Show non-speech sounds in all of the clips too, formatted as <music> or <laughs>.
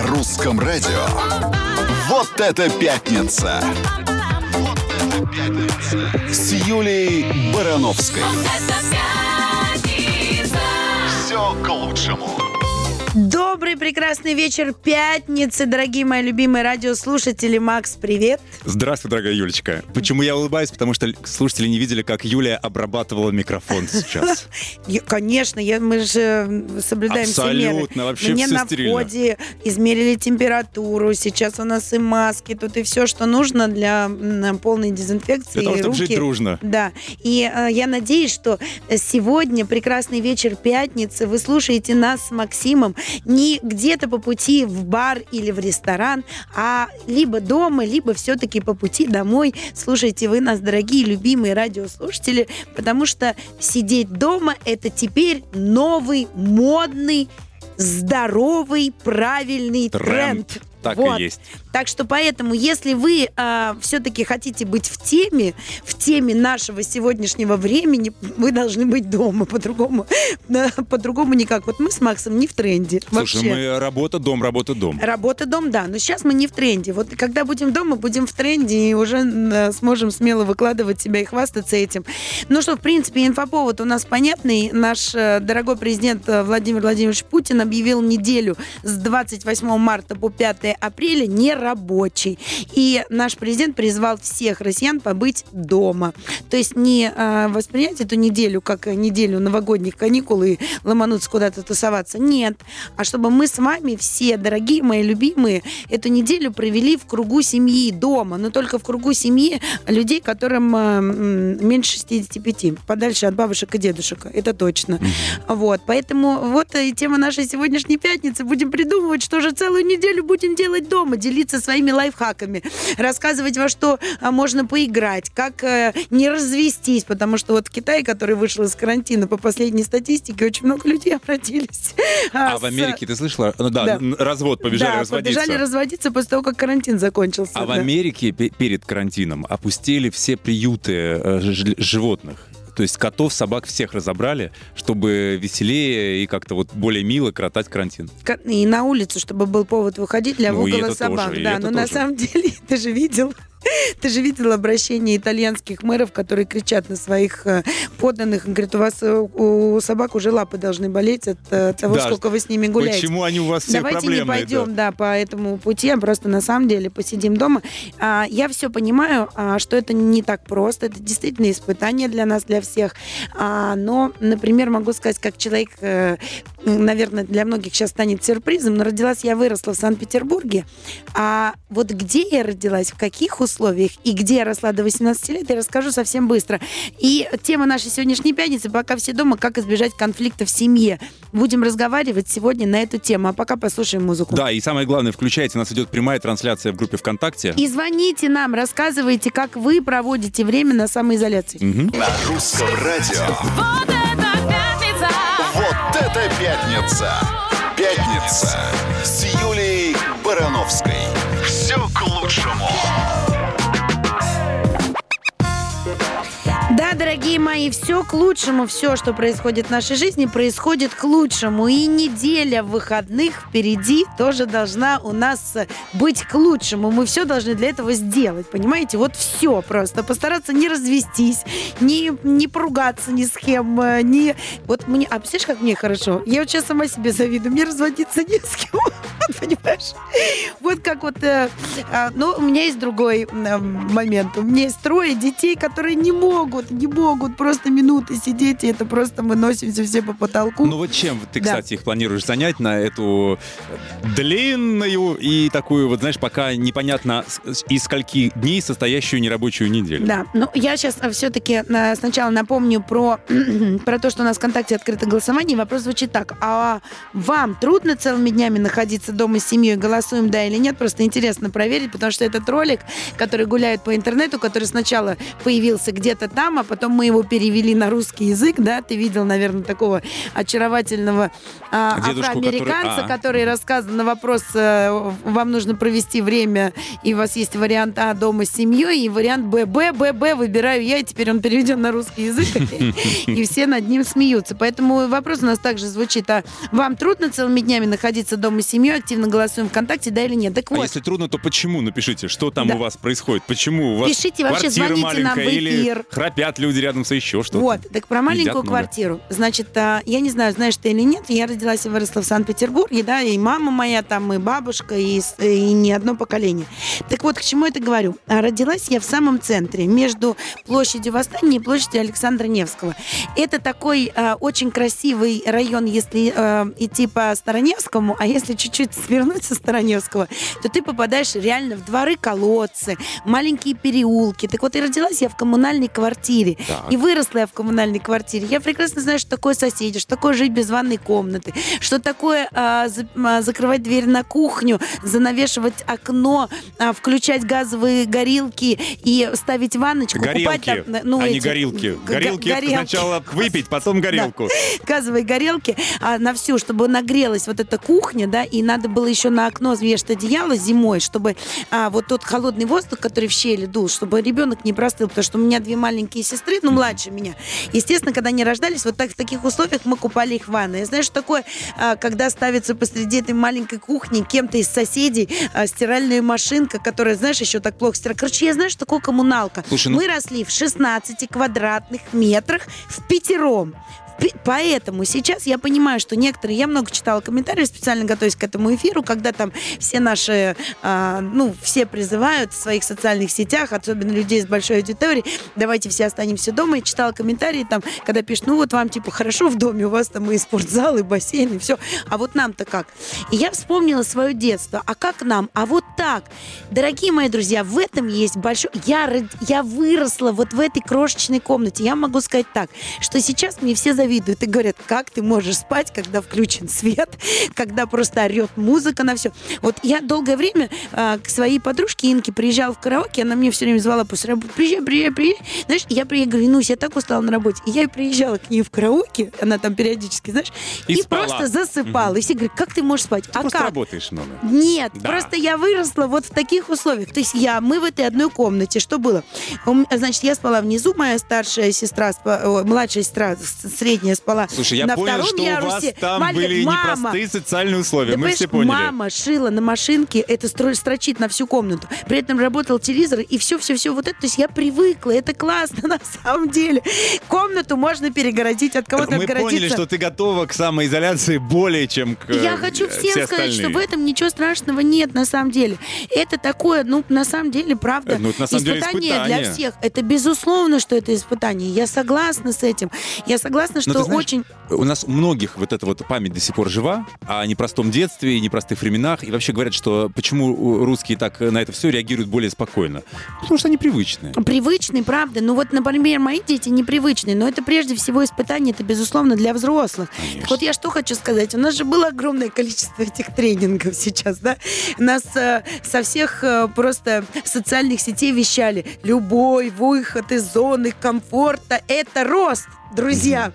На русском радио. Вот это пятница! Вот это пятница! С Юлей Барановской. Все к лучшему. Добрый, прекрасный вечер пятницы, дорогие мои любимые радиослушатели. Макс, привет. Здравствуй, дорогая Юлечка. Почему я улыбаюсь? Потому что слушатели не видели, как Юлия обрабатывала микрофон сейчас. <laughs> Конечно, я, мы же соблюдаем все меры. Абсолютно, вообще Мне всё на стерильно. входе измерили температуру. Сейчас у нас и маски, тут и все, что нужно для полной дезинфекции. Для того, чтобы жить дружно. Да. И э, я надеюсь, что сегодня прекрасный вечер пятницы. Вы слушаете нас с Максимом не где-то по пути в бар или в ресторан, а либо дома, либо все-таки по пути домой. Слушайте вы нас, дорогие любимые радиослушатели, потому что сидеть дома это теперь новый модный здоровый, правильный тренд. Тренд. Так Вот. и есть. Так что поэтому, если вы все-таки хотите быть в теме, в теме нашего сегодняшнего времени, вы должны быть дома. По-другому, <laughs> по-другому никак. Вот мы с Максом не в тренде. Слушай, вообще. мы работа, дом, работа, дом. Работа, дом, да. Но сейчас мы не в тренде. Вот когда будем дома, будем в тренде и уже э, сможем смело выкладывать себя и хвастаться этим. Ну что, в принципе, инфоповод у нас понятный. Наш э, дорогой президент э, Владимир Владимирович Путин объявил неделю с 28 марта по 5 апреля нерабочей. И наш президент призвал всех россиян побыть дома. То есть не э, воспринять эту неделю как неделю новогодних каникул и ломануться куда-то тусоваться. Нет. А чтобы мы с вами все, дорогие мои любимые, эту неделю провели в кругу семьи дома. Но только в кругу семьи людей, которым э, меньше 65. Подальше от бабушек и дедушек. Это точно. Вот. Поэтому вот и тема нашей сегодняшней пятницы. Будем придумывать, что же целую неделю будем делать дома. Делиться своими лайфхаками. Рассказывать, во что а, можно поиграть. Как э, не развестись. Потому что вот в Китае, который вышел из карантина, по последней статистике, очень много людей обратились. <laughs> А с- в Америке, ты слышала? Ну да, Да. развод, побежали да, разводиться. побежали разводиться после того, как карантин закончился. А в да. Америке пе- перед карантином опустили все приюты э, животных. То есть котов, собак всех разобрали, чтобы веселее и как-то вот более мило коротать карантин. Ка- И на улицу, чтобы был повод выходить для Ну, это собак. тоже, да, но на тоже. самом <laughs> деле, ты же видел, ты же видел обращение итальянских мэров, которые кричат на своих э, подданных, говорят, у вас э, у собак уже лапы должны болеть от э, того, Да, сколько вы с ними гуляете. Почему они у вас все Давайте не проблемные? пойдем, да. по этому пути, а просто на самом деле посидим дома. А, я все понимаю, а, что это не так просто. Это действительно испытание для нас, для всех. А, но, например, могу сказать, как человек, наверное, для многих сейчас станет сюрпризом, но родилась я выросла в Санкт-Петербурге. А вот где я родилась, в каких условиях и где я росла до 18 лет, я расскажу совсем быстро. И тема нашей сегодняшней пятницы, пока все дома, как избежать конфликта в семье. Будем разговаривать сегодня на эту тему. А пока послушаем музыку. Да, и самое главное, включайте, у нас идет прямая трансляция в группе ВКонтакте. И звоните нам, рассказывайте, как вы проводите время на самоизоляции. Мгм. На русском радио. Вот это пятница! Вот это пятница! Пятница с Юлей Барановской. Все к лучшему. Дорогие мои, все к лучшему. Все, что происходит в нашей жизни, происходит к лучшему. И неделя выходных впереди тоже должна у нас быть к лучшему. Мы все должны для этого сделать, понимаете? Вот все просто. Постараться не развестись, не, не поругаться ни с кем, э, не... Вот мне... А представляешь, как мне хорошо? Я вот сейчас сама себе завидую. Мне разводиться не с кем. <laughs> Понимаешь? Вот как вот... э, Но у меня есть другой э, момент. У меня есть трое детей, которые не могут, не могут просто минуты сидеть, и это просто мы носимся все по потолку. Ну вот чем ты, Да. кстати, их планируешь занять на эту длинную и такую, вот знаешь, пока непонятно из скольки дней состоящую нерабочую неделю? Да, ну я сейчас все-таки сначала напомню про, <clears throat> про то, что у нас в ВКонтакте открыто голосование. Вопрос звучит так. А вам трудно целыми днями находиться дома с семьей? Голосуем да или нет? Просто интересно проверить, потому что этот ролик, который гуляет по интернету, который сначала появился где-то там, а потом мы его перевели на русский язык, да? Ты видел, наверное, такого очаровательного а, Дедушку, афроамериканца, который- а. который рассказывал на вопрос, э, вам нужно провести время, и у вас есть вариант А дома с семьей, и вариант Б. Б, Б, Б выбираю я, и теперь он переведен на русский язык, <laughs> и все над ним смеются. Поэтому вопрос у нас также звучит, а вам трудно целыми днями находиться дома с семьей? активно голосуем ВКонтакте, да или нет. Так А вот, если трудно, то почему? Напишите, что там Да. у вас происходит, почему у вас Пишите вообще, звоните нам в маленькая или эфир. храпят люди рядом еще что-то. Вот, так про маленькую Едят много. квартиру. Значит, а, я не знаю, знаешь ты или нет, я родилась и выросла в Санкт-Петербурге, да, и мама моя там, и бабушка, и, с- и не одно поколение. Так вот, к чему это говорю? А, Родилась я в самом центре, между площадью Восстания и площадью Александра Невского. Это такой а, очень красивый район, если а, идти по Староневскому, а если чуть-чуть свернуть со Староневского, то ты попадаешь реально в дворы колодцы, маленькие переулки. Так вот, и родилась я в коммунальной квартире. Так. И выросла я в коммунальной квартире. Я прекрасно знаю, что такое соседи, что такое жить без ванной комнаты, что такое а, за- а, закрывать дверь на кухню, занавешивать окно, а, включать газовые горилки и ставить ванночку. Горелки, там, ну, а не эти- горилки. г- Горилки это горелки. сначала выпить, потом горелку. газовые горелки а, на всю, чтобы нагрелась вот эта кухня, да, и надо было еще на окно вешать одеяло зимой, чтобы а, вот тот холодный воздух, который в щели дул, чтобы ребенок не простыл, потому что у меня две маленькие сестры, ну, младше меня. Естественно, когда они рождались, вот так, в таких условиях мы купали их в ванной. Знаешь, что такое, а, когда ставится посреди этой маленькой кухни кем-то из соседей а, стиральная машинка, которая, знаешь, еще так плохо стирает. Короче, я знаю, что такое коммуналка. Слушай, ну- Мы росли в 16 квадратных метрах в пятером. Поэтому сейчас я понимаю, что некоторые, я много читала комментарии, специально готовясь к этому эфиру, когда там все наши, а, ну, все призывают в своих социальных сетях, особенно людей с большой аудиторией, давайте все останемся дома. И читала комментарии там, когда пишут, ну вот вам типа хорошо в доме, у вас там и спортзал, и бассейн, и все. А вот нам-то как? И я вспомнила свое детство. А как нам? А вот так. Дорогие мои друзья, в этом есть большой... Я, я выросла вот в этой крошечной комнате. Я могу сказать так, что сейчас мне все завидуют и говорят, как ты можешь спать, когда включен свет, <laughs> когда просто орет музыка на все. Вот я долгое время а, к своей подружке Инке приезжала в караоке, она мне все время звала после работы, приезжай, приезжай, приезжай. Знаешь, я приехала, говорю, ну, я так устала на работе. И я приезжала к ней в караоке, она там периодически, знаешь, И и, спала. просто засыпала. И все говорят, как ты можешь спать? Ты а просто как? работаешь много. Нет, Да. просто я выросла вот в таких условиях. То есть я, мы в этой одной комнате. Что было? Значит, я спала внизу, моя старшая сестра, младшая сестра, с- средняя спала Слушай, я на понял, втором что у вас ярусе. там Маленькая- были Мама, непростые социальные условия. да, Мы все поняли. Мама шила на машинке, это стро- строчит на всю комнату. При этом работал телевизор, и все-все-все вот это. То есть я привыкла, это классно <laughs> на самом деле. Комнату можно перегородить, от кого-то Мы отгородиться. поняли, что ты готова к самоизоляции более, чем к Я э, хочу всем все сказать, что в этом ничего страшного нет на самом деле. Это такое, ну, на самом деле, правда, Э, ну, на самом деле испытание испытание. для всех. Это безусловно, что это испытание. Я согласна с этим. Я согласна, Но что Ну, ты знаешь, очень... У нас у многих вот эта вот память до сих пор жива о непростом детстве и непростых временах. И вообще говорят, что почему русские так на это все реагируют более спокойно. Потому что они привычные. Привычный, правда. Ну вот, например, мои дети непривычные, но это прежде всего испытание, это, безусловно, для взрослых. Конечно. Так вот я что хочу сказать. У нас же было огромное количество этих тренингов сейчас, да? Нас э, со всех э, просто социальных сетей вещали. Любой выход из зоны комфорта – это рост, друзья.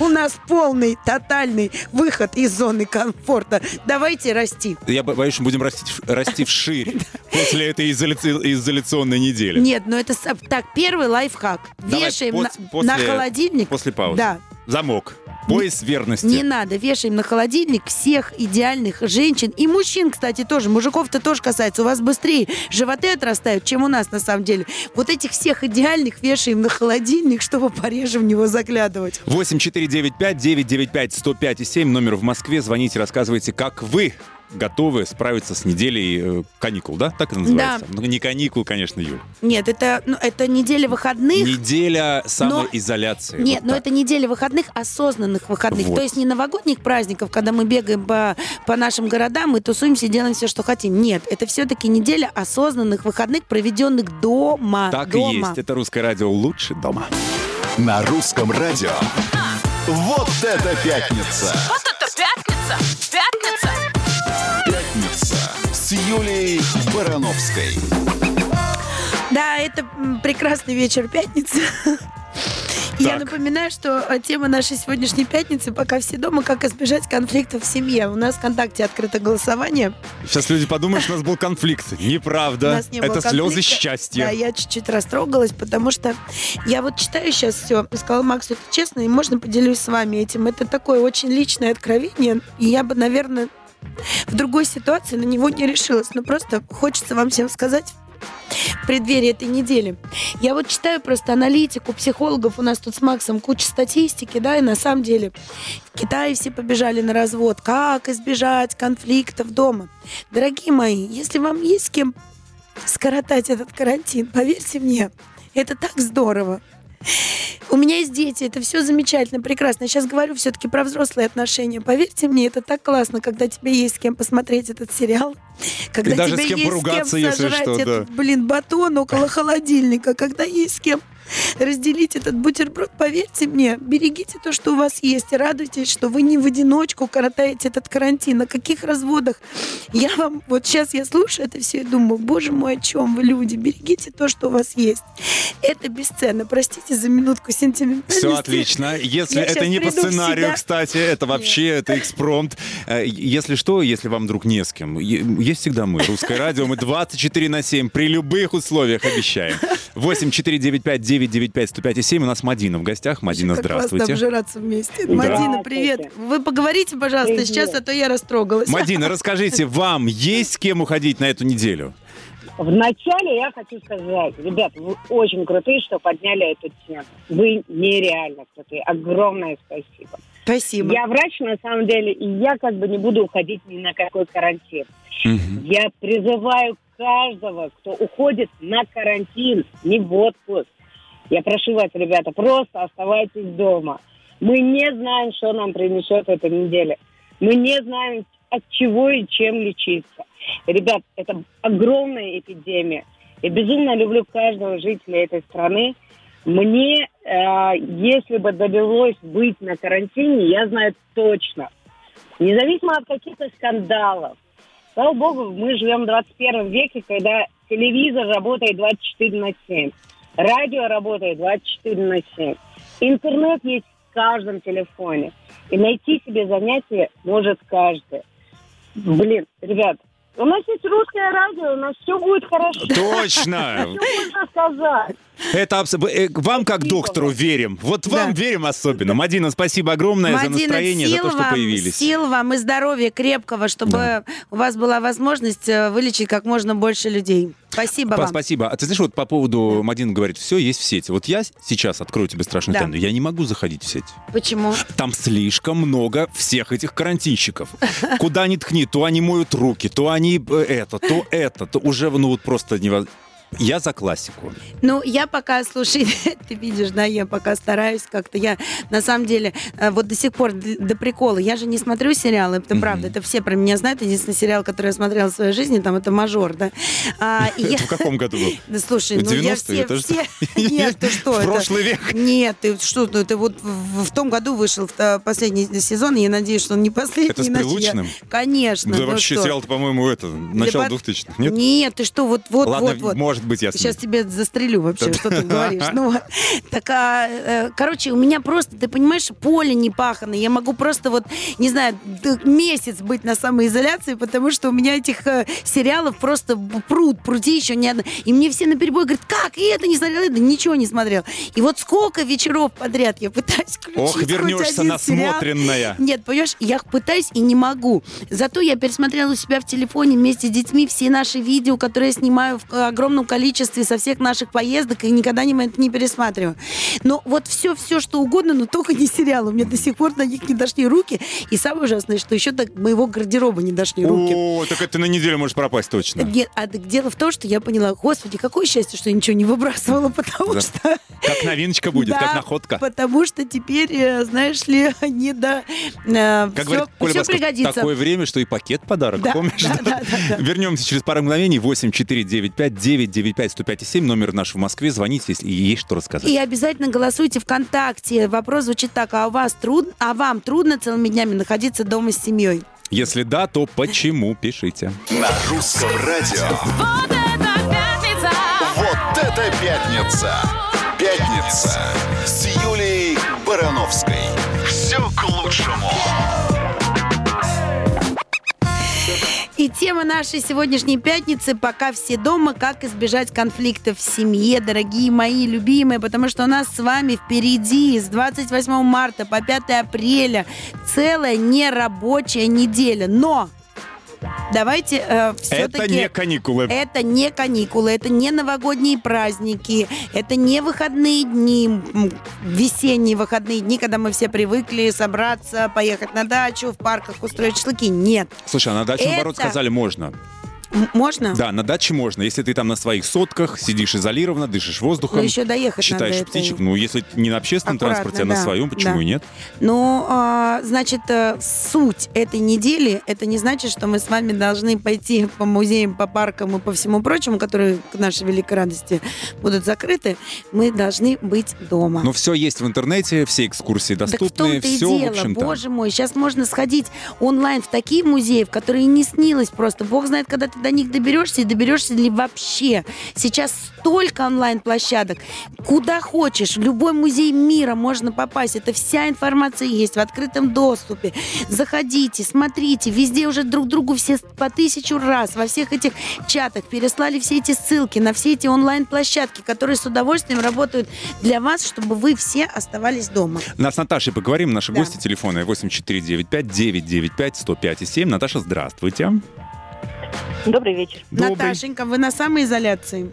У нас полный, тотальный выход из зоны комфорта. Давайте расти. Я бо- боюсь, что будем расти, расти вширь после этой изоляци- изоляционной недели. Нет, ну это... Так, первый лайфхак. Вешаем на холодильник. После паузы. Да. Замок. Пояс верности. Не надо, вешаем на холодильник всех идеальных женщин и мужчин, кстати, тоже. Мужиков-то тоже касается. У вас быстрее животы отрастают, чем у нас на самом деле. Вот этих всех идеальных вешаем на холодильник, чтобы пореже в него заглядывать. 8495-995-105 и 7 номер в Москве. Звоните, рассказывайте, как вы готовы справиться с неделей э, каникул, да? Так это называется? Ну, не каникул, конечно, Юль. Нет, это, ну, это неделя выходных. Неделя самоизоляции. Нет, Вот но так. это неделя выходных, осознанных выходных. Вот. То есть не новогодних праздников, когда мы бегаем по, по нашим городам и тусуемся, и делаем все, что хотим. Нет, это все-таки неделя осознанных выходных, проведенных дома. Так и дома. есть. Это русское радио лучше дома. На русском радио. Вот это пятница! Вот это! Пятница! Пятница с Юлией Барановской. Да, это прекрасный вечер пятницы. <laughs> Я Так. напоминаю, что э, тема нашей сегодняшней пятницы «Пока все дома. Как избежать конфликтов в семье». У нас в ВКонтакте открыто голосование. Сейчас люди подумают, что у нас был конфликт. <laughs> Неправда. не Это слезы счастья. Да, я чуть-чуть растрогалась, потому что я вот читаю сейчас все. Сказала Максу, это честно, и можно поделюсь с вами этим. Это такое очень личное откровение. И я бы, наверное, в другой ситуации на него не решилась. Но просто хочется вам всем сказать в преддверии этой недели. Я вот читаю просто аналитику психологов, у нас тут с Максом куча статистики, да, и на самом деле в Китае все побежали на развод. Как избежать конфликтов дома? Дорогие мои, если вам есть с кем скоротать этот карантин, поверьте мне, это так здорово. У меня есть дети, это все замечательно, прекрасно. Я сейчас говорю все-таки про взрослые отношения. Поверьте мне, это так классно, когда тебе есть с кем посмотреть этот сериал. Когда тебе с кем есть поругаться, с кем если сожрать что, да. этот, блин, батон около холодильника, когда есть с кем <laughs> разделить этот бутерброд, поверьте мне, берегите то, что у вас есть, и радуйтесь, что вы не в одиночку коротаете этот карантин. На каких разводах? Я вам, вот сейчас я слушаю это все и думаю, боже мой, о чем вы, люди? Берегите то, что у вас есть. Это бесценно. Простите за минутку сентиментальности. Все отлично. Если Я это не по сценарию, кстати, это вообще это экспромт. Э, Если что, если вам вдруг не с кем, есть всегда мы, Русское радио, мы 24 на 7 при любых условиях обещаем. 8 495 995 105 и 7 у нас Мадина в гостях. Мадина, Как классно здравствуйте. обжираться вместе. Мадина, привет. Вы поговорите, пожалуйста, Привет. сейчас, а то я растрогалась. Мадина, <laughs> расскажите, вам есть с кем уходить на эту неделю? Вначале я хочу сказать, ребят, вы очень крутые, что подняли эту тему. Вы нереально крутые. Огромное спасибо. Спасибо. Я врач, на самом деле, и я как бы не буду уходить ни на какой карантин. Я призываю каждого, кто уходит на карантин, не в отпуск. Я прошу вас, ребята, просто оставайтесь дома. Мы не знаем, что нам принесет эта неделя. Мы не знаем, от чего и чем лечиться. Ребят, это огромная эпидемия. Я безумно люблю каждого жителя этой страны. Мне, э, если бы довелось быть на карантине, я знаю точно, независимо от каких-то скандалов, слава богу, мы живем в 21 веке, когда телевизор работает 24 на 7, радио работает 24 на 7, интернет есть в каждом телефоне, и найти себе занятие может каждый. Блин, ребят, у нас есть русское радио, у нас все будет хорошо. Точно! Что можно сказать? Это абс- э, вам как доктору верим. Вот вам Да. верим особенно. Мадина, спасибо огромное за Мадина, настроение, за то, что вам, появились. Сил вам и здоровья крепкого, чтобы у вас была возможность э, вылечить как можно больше людей. Спасибо Па- вам. Спасибо. А ты знаешь, вот по поводу Мадина говорит, все есть в сети. Вот я сейчас открою тебе страшную Да. тайну. Я не могу заходить в сеть. Почему? Там слишком много всех этих карантинщиков. Куда ни ткни, то они моют руки, то они э, это, то это, то уже ну вот просто невозможно. Я за классику. Ну, я пока, слушай, <laughs> ты видишь, да, я пока стараюсь как-то. Я, на самом деле, э, вот до сих пор, до прикола, я же не смотрю сериалы, это Мгм. правда, это все про меня знают. Единственный сериал, который я смотрела в своей жизни, там, это «Мажор», да. А, я- в каком году был? <laughs> Да слушай, ну я 90-е, все, все... <laughs> Нет, ты что? В прошлый век. Нет, ты что, ну, это вот в, том году вышел э, последний сезон, и я надеюсь, что он не последний. Это с Прилучным? Конечно. Да ну вообще сериал-то, по-моему, это, начало Для под- 2000-х, нет? Нет, ты что, вот, вот, Ладно, вот. Может быть, я Сейчас тебя застрелю вообще, что ты говоришь. Ну, так, а, э, короче, у меня просто, ты понимаешь, поле не пахано. Я могу просто вот, не знаю, месяц быть на самоизоляции, потому что у меня этих э, сериалов просто пруд, пруди еще не одна. И мне все наперебой говорят, как, и это не смотрел, это ничего не смотрел. И вот сколько вечеров подряд я пытаюсь включить Ох, вернешься сериал. насмотренная. Нет, понимаешь, я пытаюсь и не могу. Зато я пересмотрела у себя в телефоне вместе с детьми все наши видео, которые я снимаю в э, огромном количестве со всех наших поездок, и никогда не, это не пересматриваю. Но вот все-все, что угодно, но только не сериалы. У меня до сих пор на них не дошли руки. И самое ужасное, что еще до моего гардероба не дошли руки. О, так это на неделю можешь пропасть точно. Нет, а дело в том, что я поняла, господи, какое счастье, что я ничего не выбрасывала, <laughs> потому Да. что... Как новиночка будет, Да, как находка. Потому что теперь, э, знаешь ли, <laughs> не до... э, Как все, говорит Коля все Басков, пригодится. такое время, что и пакет подарок, Да, помнишь? да, да, да, да. Вернемся через пару мгновений. 8 495 995 105 7 номер наш в Москве. Звоните, если есть что рассказать. И обязательно голосуйте ВКонтакте. Вопрос звучит так, а у вас трудно, а вам трудно целыми днями находиться дома с семьей? Если да, то почему? Пишите. На русском радио. Вот это пятница! Вот это пятница! Пятница с Юлией Барановской. Все к лучшему. Тема нашей сегодняшней пятницы «Пока все дома. Как избежать конфликтов в семье», дорогие мои любимые, потому что у нас с вами впереди с 28 марта по 5 апреля целая нерабочая неделя. Но Давайте все-таки... Это не каникулы. Это не каникулы, это не новогодние праздники, это не выходные дни, весенние выходные дни, когда мы все привыкли собраться, поехать на дачу, в парках устроить шашлыки. Нет. Слушай, а на даче, наоборот, Это- сказали, можно. Можно? Да, на даче можно. Если ты там на своих сотках, сидишь изолированно, дышишь воздухом, Но еще доехать считаешь надо птичек. это. Ну, если не на общественном Аккуратно, транспорте, а на да, своем, почему да. и нет? Ну, а, значит, э, суть этой недели, это не значит, что мы с вами должны пойти по музеям, по паркам и по всему прочему, которые, к нашей великой радости, будут закрыты. Мы должны быть дома. Но все есть в интернете, все экскурсии Так в доступны, том-то и все, дело, в общем-то. боже мой, сейчас можно сходить онлайн в такие музеи, в которые не снилось просто. Бог знает, когда ты до них доберешься и доберешься ли вообще. Сейчас столько онлайн-площадок. Куда хочешь, в любой музей мира можно попасть. Это вся информация есть в открытом доступе. Заходите, смотрите, везде уже друг другу все по тысячу раз во всех этих чатах переслали все эти ссылки на все эти онлайн-площадки, которые с удовольствием работают для вас, чтобы вы все оставались дома. Нас с Наташей поговорим. Наши Да. гости телефона 8495-995-105-7. Наташа, здравствуйте. Добрый вечер. Добрый. Наташенька, вы на самоизоляции?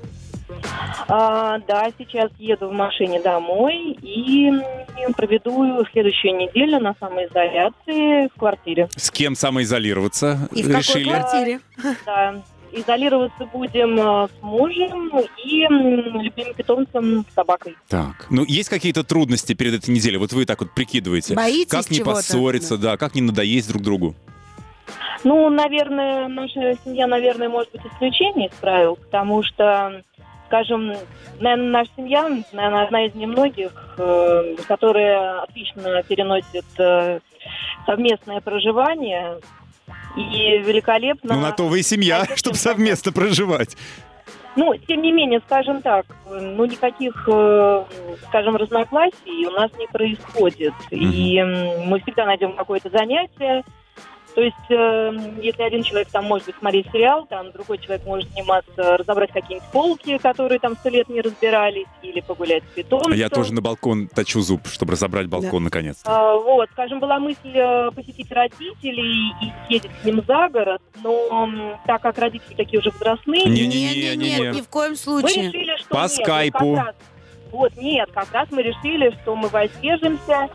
А, да, сейчас еду в машине домой и проведу следующую неделю на самоизоляции в квартире. С кем самоизолироваться И в какой решили? квартире? Да. Изолироваться будем а, с мужем и любимым питомцем собакой. Так. Ну, есть какие-то трудности перед этой неделей? Вот вы так вот прикидываете. Боитесь Как не чего-то? поссориться, да, как не надоесть друг другу? Ну, наверное, наша семья, наверное, может быть исключение из правил, потому что, скажем, наверное, наша семья, наверное, одна из немногих, э, которая отлично переносит э, совместное проживание и великолепно. Ну, на то вы и семья, чтобы совместно проживать. Ну, тем не менее, скажем так, ну, никаких, э, скажем, разногласий у нас не происходит. И м, мы всегда найдем какое-то занятие. То есть, э, если один человек там может быть смотреть сериал, там другой человек может заниматься, разобрать какие-нибудь полки, которые там сто лет не разбирались, или погулять с питомцем. А Я тоже на балкон точу зуб, чтобы разобрать балкон наконец. А, Вот, скажем, была мысль э, посетить родителей и съездить с ним за город, но так как родители такие уже взрослые, Не-не-не, Нет, не-не. ни в коем мы случае. решили, что По нет, скайпу. вот как раз- вот, нет, как раз мы решили, что мы воздержимся.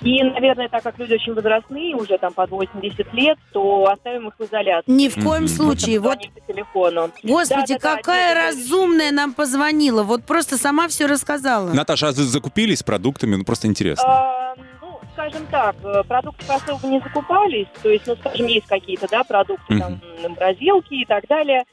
И, наверное, так как люди очень возрастные, уже там под 80 лет, то оставим их в изоляции. Ни в коем Мгм. случае. Вот, по телефону. господи, Да-да-да, какая нет, это разумная нам позвонила. Вот просто сама все рассказала. Наташа, а вы закупились продуктами? Ну, просто интересно. А, ну, скажем так, э, продукты особо не закупались. То есть, ну, скажем, есть какие-то, да, продукты, там, морозилки и так далее.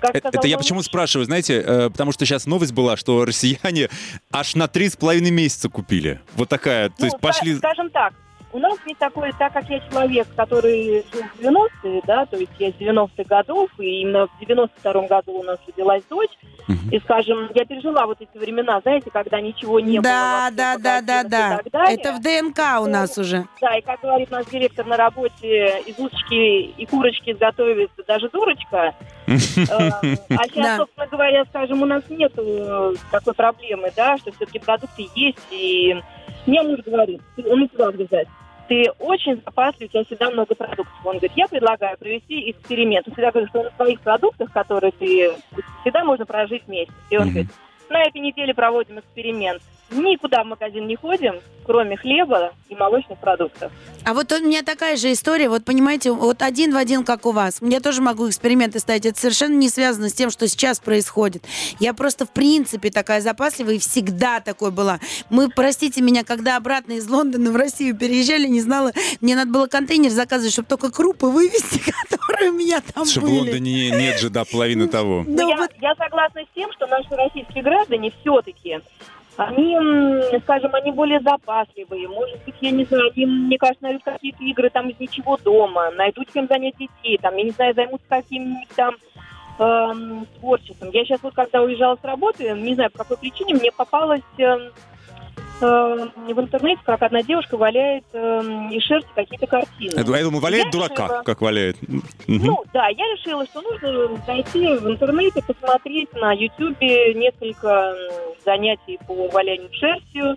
Как Это, это я почему спрашиваю, знаете, э, потому что сейчас новость была, что россияне аж на три с половиной месяца купили. Вот такая, то ну, есть ска- пошли... Скажем так, у нас есть такое, так как я человек, который жил в 90-е, да, то есть я с 90-х годов, и именно в 92-м году у нас родилась дочь, и, скажем, я пережила вот эти времена, знаете, когда ничего не Да, было. да, да, да, да. далее. Это в ДНК у нас уже. Да, и как говорит наш директор на работе, из уточки и курочки изготовит даже дурочка. <laughs> Э, А сейчас, Да. собственно говоря, скажем, у нас нет э, такой проблемы, да, что все-таки продукты есть. И мне муж говорит, «Ты- он всегда говорит, ты очень запаслив, у тебя всегда много продуктов. Он говорит, я предлагаю провести эксперимент. Он всегда говорит, что на своих продуктах, которые ты всегда можно прожить месяц. И он Мгм. говорит, на этой неделе проводим эксперимент. Никуда в магазин не ходим, кроме хлеба и молочных продуктов. А вот у меня такая же история, вот понимаете, вот один в один, как у вас. Я тоже могу эксперименты ставить. Это совершенно не связано с тем, что сейчас происходит. Я просто в принципе такая запасливая и всегда такой была. Мы, простите меня, когда обратно из Лондона в Россию переезжали, не знала, мне надо было контейнер заказывать, чтобы только крупы вывезти, <laughs> которые у меня там Что в были. Лондоне нет же, да, половины того. Да, я, вот я согласна с тем, что наши российские граждане все-таки, они, скажем, они более запасливые. Может быть, я не знаю, они, мне кажется, найдут какие-то игры там из ничего дома, найдут чем занять детей, там, я не знаю, займутся каким-нибудь там эм, творчеством. Я сейчас вот, когда уезжала с работы, не знаю, по какой причине, мне попалась эм, в интернете, как одна девушка валяет эм, из шерсти какие-то картины. Я думаю, валяет Я дурака, решила- как валяет. Ну, да, я решила, что нужно зайти в интернете, посмотреть на Ютубе несколько занятий по валянию шерстью.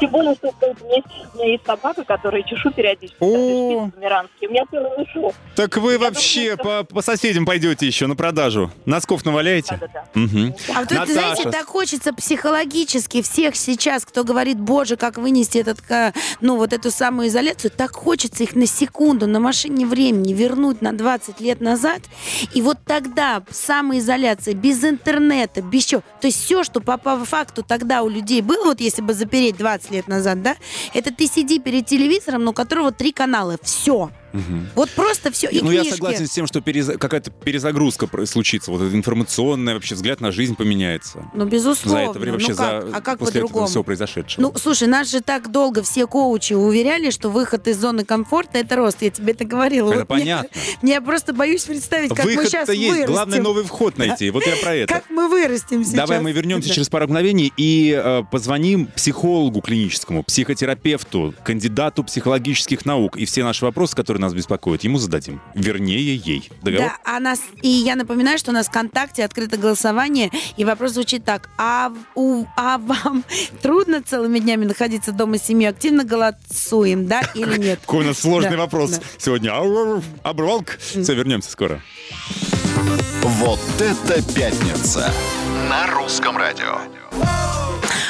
Тем более, что у меня есть- у меня есть собака, которая чешу периодически. О. померанский. У меня целый мешок. Так вы Я вообще думаю, по, по соседям пойдете еще на продажу. Носков наваляете? Да-да-да. Мгм. А вот знаете, так хочется психологически всех сейчас, кто говорит, боже, как вынести этот, ну, вот эту самую изоляцию, так хочется их на секунду, на машине времени вернуть на 20 лет назад. И вот тогда самоизоляция, без интернета, без чего. То есть все, что по, по факту тогда у людей было, вот если бы запереть 20 лет назад, да, это ты сиди перед телевизором, но у которого три канала. Все. Мгм. Вот просто все. И ну, я книжки. согласен с тем, что переза- какая-то перезагрузка случится. Вот эта информационная вообще взгляд на жизнь поменяется. Ну, безусловно. За это время вообще ну, как? за а как после этого всего произошедшего. Ну, слушай, нас же так долго все коучи уверяли, что выход из зоны комфорта это рост. Я тебе это говорила. Это Вот понятно. <laughs> Мне, я просто боюсь представить, как мы сейчас Выход-то есть. вырастем. Главное новый вход найти. Вот я про <laughs> это. Как мы вырастем сейчас. Давай мы вернемся через пару мгновений и э, позвоним психологу клиническому, психотерапевту, кандидату психологических наук. И все наши вопросы, которые нас беспокоят, ему зададим. Вернее, ей. Договор? Да, а нас, и я напоминаю, что у нас ВКонтакте открыто голосование, и вопрос звучит так. А, в- у, а вам <laughs> трудно целыми днями находиться дома с семьей? Активно голосуем, да <laughs> или нет? Какой у нас сложный вопрос сегодня. Ау, Обрывалка. Все, вернемся скоро. Вот это пятница на русском радио.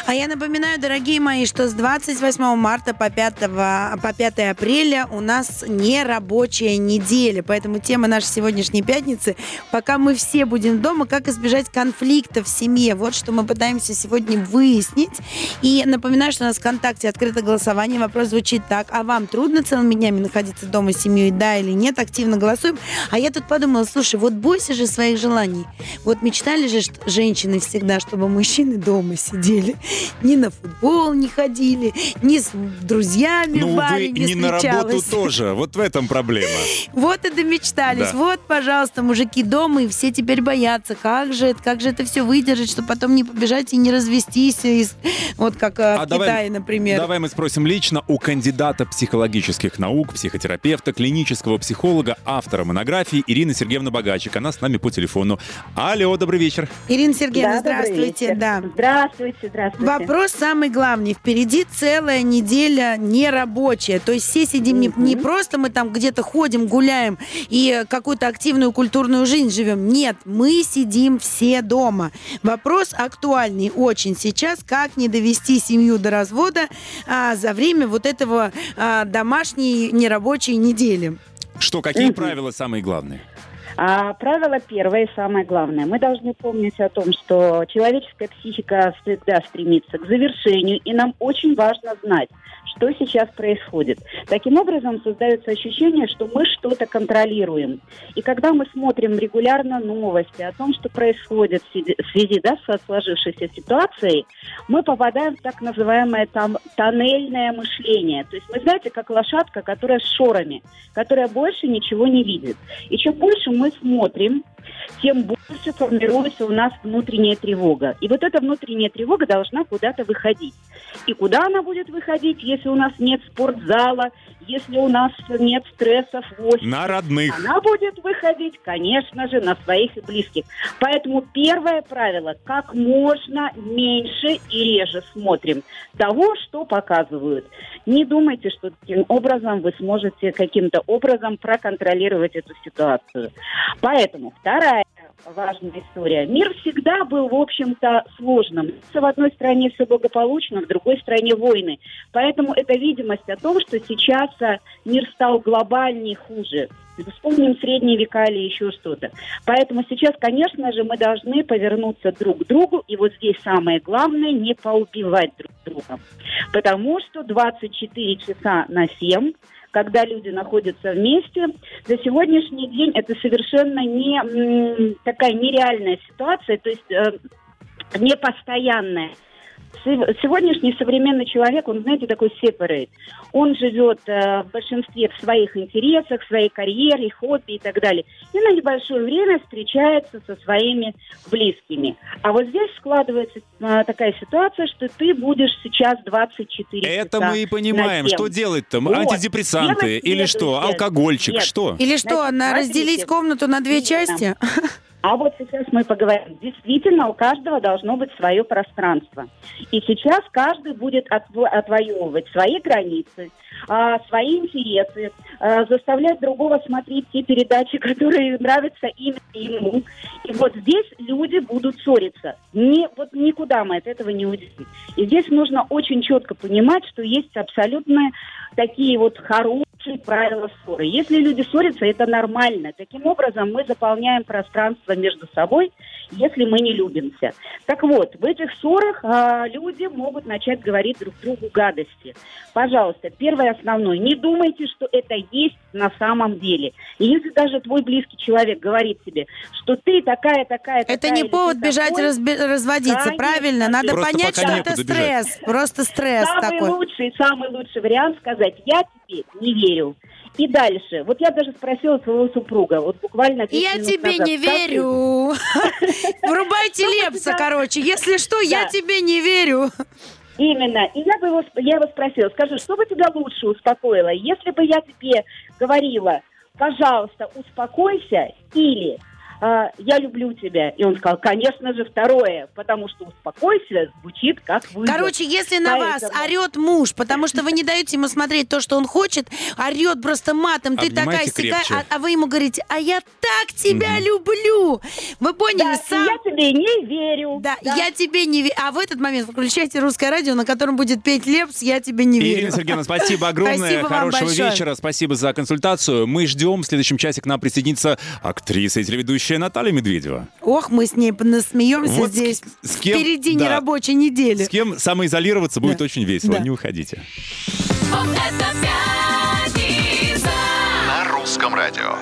А я напоминаю, дорогие мои, что с 28 марта по 5, по 5 апреля у нас не рабочая неделя. Поэтому тема нашей сегодняшней пятницы, пока мы все будем дома, как избежать конфликта в семье. Вот что мы пытаемся сегодня выяснить. И напоминаю, что у нас в ВКонтакте открыто голосование. Вопрос звучит так. А вам трудно целыми днями находиться дома с семьей, да или нет? Активно голосуем. А я тут подумала, слушай, вот бойся же своих желаний. Вот мечтали же женщины всегда, чтобы мужчины дома сидели, <laughs> ни на футбол не ходили, ни с друзьями Ну, в увы, баре не не на работу тоже. Вот в этом проблема. <laughs> Вот и домечтались. Да. Вот, пожалуйста, мужики дома, и все теперь боятся. Как же, это- как же это все выдержать, чтобы потом не побежать и не развестись, из- вот как э, А в давай- Китае, например. Давай мы спросим лично у кандидата психологических наук, психотерапевта, клинического психолога, автора монографии Ирины Сергеевны Богачик. Она с нами по телефону. Алло, добрый вечер. Ирина Сергеевна, Да, здравствуйте. вечер. Да. Здравствуйте, здравствуйте. Вопрос самый главный. Впереди целая неделя нерабочая. То есть все сидим не, не просто мы там где-то ходим, гуляем и какую-то активную культурную жизнь живем. Нет, мы сидим все дома. Вопрос актуальный очень сейчас. Как не довести семью до развода а, за время вот этого а, домашней нерабочей недели? Что, какие правила самые главные? А правило первое и самое главное. Мы должны помнить о том, что человеческая психика всегда стремится к завершению, и нам очень важно знать, что сейчас происходит. Таким образом, создается ощущение, что мы что-то контролируем. И когда мы смотрим регулярно новости о том, что происходит в связи- да, со сложившейся ситуацией, мы попадаем в так называемое там тоннельное мышление. То есть мы, знаете, как лошадка, которая с шорами, которая больше ничего не видит. И чем больше мы смотрим, тем больше формируется у нас внутренняя тревога. И вот эта внутренняя тревога должна куда-то выходить. И куда она будет выходить, если у нас нет спортзала, если у нас нет стрессов в офисе? На родных. Она будет выходить, конечно же, на своих и близких. Поэтому первое правило – как можно меньше и реже смотрим того, что показывают. Не думайте, что таким образом вы сможете каким-то образом проконтролировать эту ситуацию. Поэтому вторая важная история. Мир всегда был, в общем-то, сложным. В одной стране все благополучно, в другой стране войны. Поэтому это видимость о том, что сейчас а, мир стал глобальнее, хуже. Вспомним средние века или еще что-то. Поэтому сейчас, конечно же, мы должны повернуться друг к другу. И вот здесь самое главное не поубивать друг друга. Потому что 24 часа на 7 когда люди находятся вместе. За сегодняшний день это совершенно не такая нереальная ситуация, то есть э, непостоянная. Се- Сегодняшний современный человек, он, знаете, такой separate. Он живет э, в большинстве в своих интересах, в своей карьере, хобби и так далее. И на небольшое время встречается со своими близкими. А вот здесь складывается э, такая ситуация, что ты будешь сейчас 24 Это часа мы и понимаем. Что делать-то? Вот. Антидепрессанты Делать или что? Алкогольчик? Нет. Что? Или что, Значит, разделить комнату на две Именно. части? <laughs> А вот сейчас мы поговорим. Действительно, у каждого должно быть свое пространство. И сейчас каждый будет отво- отвоевывать свои границы, а, свои интересы, а, заставлять другого смотреть те передачи, <laughs> которые нравятся именно ему. И вот здесь люди будут ссориться. Ни, вот никуда мы от этого не уйдем. И здесь нужно очень четко понимать, что есть абсолютно такие вот хорошие правила ссоры. Если люди ссорятся, это нормально. Таким образом, мы заполняем пространство между собой, если мы не любимся. Так вот, в этих ссорах а, люди могут начать говорить друг другу гадости. Пожалуйста, первое основное, не думайте, что это есть на самом деле. И если даже твой близкий человек говорит тебе, что ты такая, такая, Это такая, не или повод бежать такой, разбе- разводиться, Конечно. правильно? Надо Просто понять, что это бежать. стресс. Просто стресс Самый такой. лучший, самый лучший вариант сказать, я тебе не верю. И дальше. Вот я даже спросила своего супруга, вот буквально 10 Я тебе назад, не «Скажи, верю. <laughs> <laughs> Врубайте бы Лепса, короче. Если что, я Да. тебе не верю. Именно. И я, бы его, я его спросила, скажи, что бы тебя лучше успокоило? Если бы я тебе говорила, пожалуйста, успокойся, или я люблю тебя. И он сказал, конечно же, второе, потому что успокойся звучит как вызов. Короче, если на вас орет муж, потому что вы не даете ему смотреть то, что он хочет, орет просто матом, ты такая сякая, а, а вы ему говорите, а я так тебя люблю. Вы поняли, да, сам... я тебе не верю. Да, я тебе не верю. А в этот момент включайте русское радио, на котором будет петь Лепс, я тебе не верю. Ирина Сергеевна, <laughs> спасибо огромное. Спасибо Хорошего вечера. Спасибо за консультацию. Мы ждем. В следующем часе к нам присоединится актриса и телеведущая Наталья Медведева. Ох, мы с ней насмеемся Вот с- здесь. с кем- Впереди да. нерабочей недели. С кем самоизолироваться будет Да. очень весело. Да. Не уходите. Вот это пятница. На русском радио.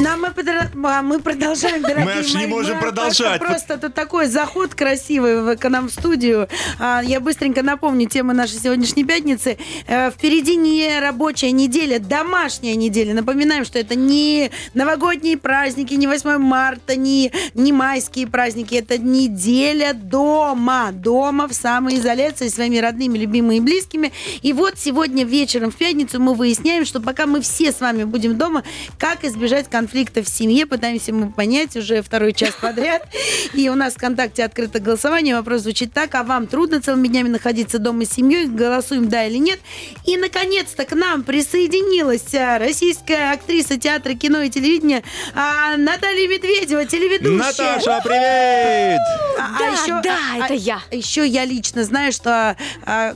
Ну, а мы, подра- а мы продолжаем, дорогие Мы аж не мои. можем Мы продолжать. Просто, просто тут такой заход красивый в- к нам в студию. А, я быстренько напомню тему нашей сегодняшней пятницы. Э, впереди не рабочая неделя, домашняя неделя. Напоминаем, что это не новогодние праздники, не 8 марта, не, не майские праздники. Это неделя дома. Дома в самоизоляции с своими родными, любимыми и близкими. И вот сегодня вечером в пятницу мы выясняем, что пока мы все с вами будем дома, как избежать конфликта в семье, пытаемся мы понять уже второй час подряд. И у нас в ВКонтакте открыто голосование. Вопрос звучит так, а вам трудно целыми днями находиться дома с семьей? Голосуем да или нет. И, наконец-то, к нам присоединилась а, российская актриса театра, кино и телевидения а, Наталья Медведева, телеведущая. Наташа, привет! А- а Да, еще- да, а- это я. Еще я лично знаю, что а,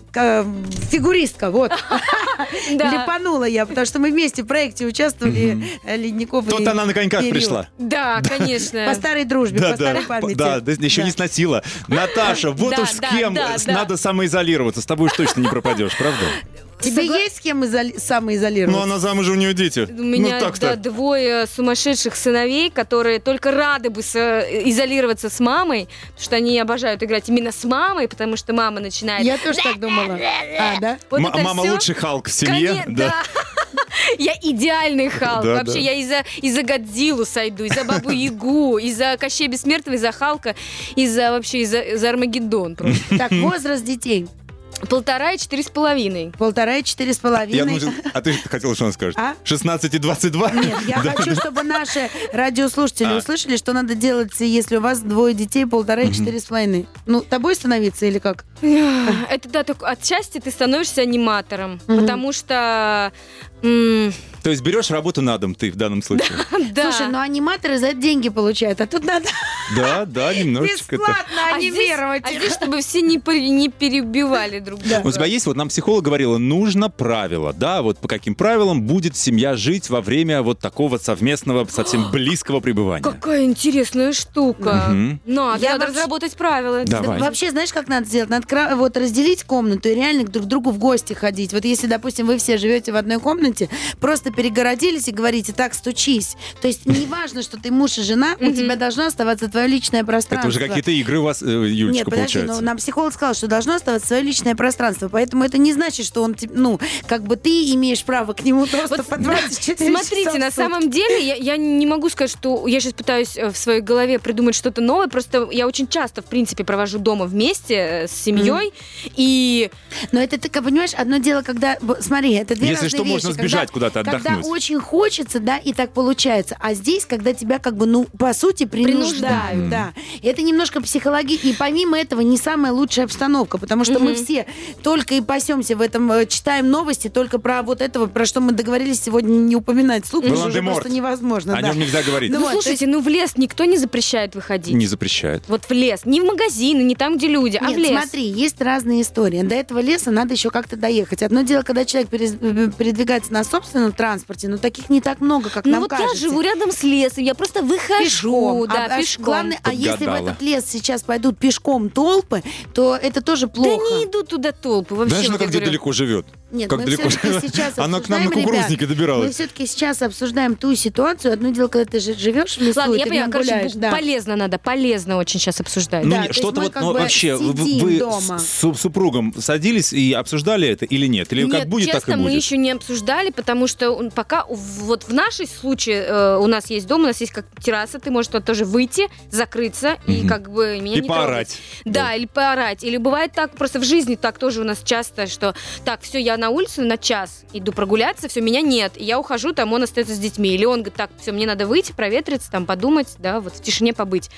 фигуристка, вот. <laughs> Лепанула я, потому что мы вместе в проекте участвовали, э, Ледников и Вот она на коньках Кирилл. пришла. Да, конечно. По старой дружбе, по старой памяти. да, да, еще не сносила. Наташа, вот Да, уж с да, кем да, да. надо самоизолироваться. С тобой уж точно не пропадешь, правда? Тебе Согла- есть с кем изоли- самоизолироваться? Ну, она замужем, у нее дети. У меня ну, так да, двое сумасшедших сыновей, которые только рады бы со- изолироваться с мамой, потому что они обожают играть именно с мамой, потому что мама начинает... Я тоже так думала. А, да? Вот М- мама всё. лучший Халк в семье. Коне- да. <laughs> Я идеальный Халк. Да, Вообще, да. я из-за из Годзиллу сойду, из-за Бабу Ягу, из-за Кощея Бессмертного, из-за Халка, из-за вообще из-за из Армагеддон. просто. <laughs> Так, возраст детей. Полтора и четыре с половиной. Полтора и четыре с Я половиной. а ты хотела, что она скажет? А? 16 и 22? Нет, я <laughs> хочу, чтобы наши радиослушатели А. услышали, что надо делать, если у вас двое детей, полтора и четыре с половиной. Ну, тобой становиться или как? Это да, только отчасти ты становишься аниматором, потому что... м, То есть берешь работу на дом ты в данном случае? <laughs> да. Слушай, ну аниматоры за это деньги получают, а тут надо Да, да, немножечко. бесплатно А здесь, анимировать а здесь, чтобы все не, не перебивали друг друга. У тебя есть, вот нам психолог говорила, нужно правило, да, вот по каким правилам будет семья жить во время вот такого совместного, совсем <gasps> близкого пребывания. Какая интересная штука. Надо, Я надо вообще- разработать правила. Давай. Вообще, знаешь, как надо сделать? Надо вот разделить комнату и реально друг к другу в гости ходить. Вот если, допустим, вы все живете в одной комнате, просто перегородились и говорите, так, стучись. То есть не <laughs> важно, что ты муж и жена, у тебя должна оставаться твоя свое личное Это пространство. уже какие-то игры у вас, э, Юлечка, Нет, подожди, но нам психолог сказал, что должно оставаться свое личное пространство, поэтому это не значит, что он, ну, как бы ты имеешь право к нему <laughs> доступ по 24 Смотрите, на самом деле, я, не могу сказать, что я сейчас пытаюсь э, в своей голове придумать что-то новое, просто я очень часто, в принципе, провожу дома вместе э, с семьей, и Но это ты понимаешь, одно дело, когда, смотри, это две Если что, можно сбежать куда-то, Когда очень хочется, да, и так получается. А здесь, когда тебя как бы, ну, по сути, принуждают, Принуждают. да. Это немножко психология. И помимо этого, не самая лучшая обстановка, потому что мы все только и пасемся в этом, э, читаем новости только про вот этого, про что мы договорились сегодня не упоминать вслух, потому что просто невозможно. О нем нельзя говорить. Ну ну, слушайте, ну в лес никто не запрещает выходить. Не запрещает. Вот в лес, не в магазины, не там, где люди, а в лес. смотри, есть разные истории. До этого леса надо еще как-то доехать. Одно дело, когда человек э, передвигается на собственном транспорте, но таких не так много, как ну нам вот кажется. я живу рядом с лесом, я просто выхожу, пешком. да, а, а пешком. Главное, а если в этот лес сейчас пойдут пешком толпы, то это тоже Да плохо. не идут туда толпы вообще. Знаешь, она как где говорю. далеко живет. Нет, как мы далеко все-таки живет. сейчас Она к нам на обсуждаем, кукурузники ребят, Мы добиралась. все-таки сейчас обсуждаем ту ситуацию. Одно дело, когда ты жи- живешь в лесу, Ладно, и я ты понимаю, короче, гуляешь, да. полезно надо, полезно очень сейчас обсуждать. Ну, Да, что-то мы вот, ну, вообще, вы, дома. с су- супругом садились и обсуждали это или нет? Или Нет, как будет, честно, так и мы будет? еще не обсуждали, потому что он пока вот в нашей случае э, у нас есть дом, у нас есть как терраса, ты можешь туда тоже выйти, закрыться и Мгм. как бы меня И не поорать. трогать. Да, или поорать. Или бывает так, просто в жизни так тоже у нас часто, что так, все, я на улицу на час иду прогуляться, все, меня нет. И я ухожу, там он остается с детьми. Или он говорит, так, все, мне надо выйти, проветриться, там подумать, да, вот в тишине побыть.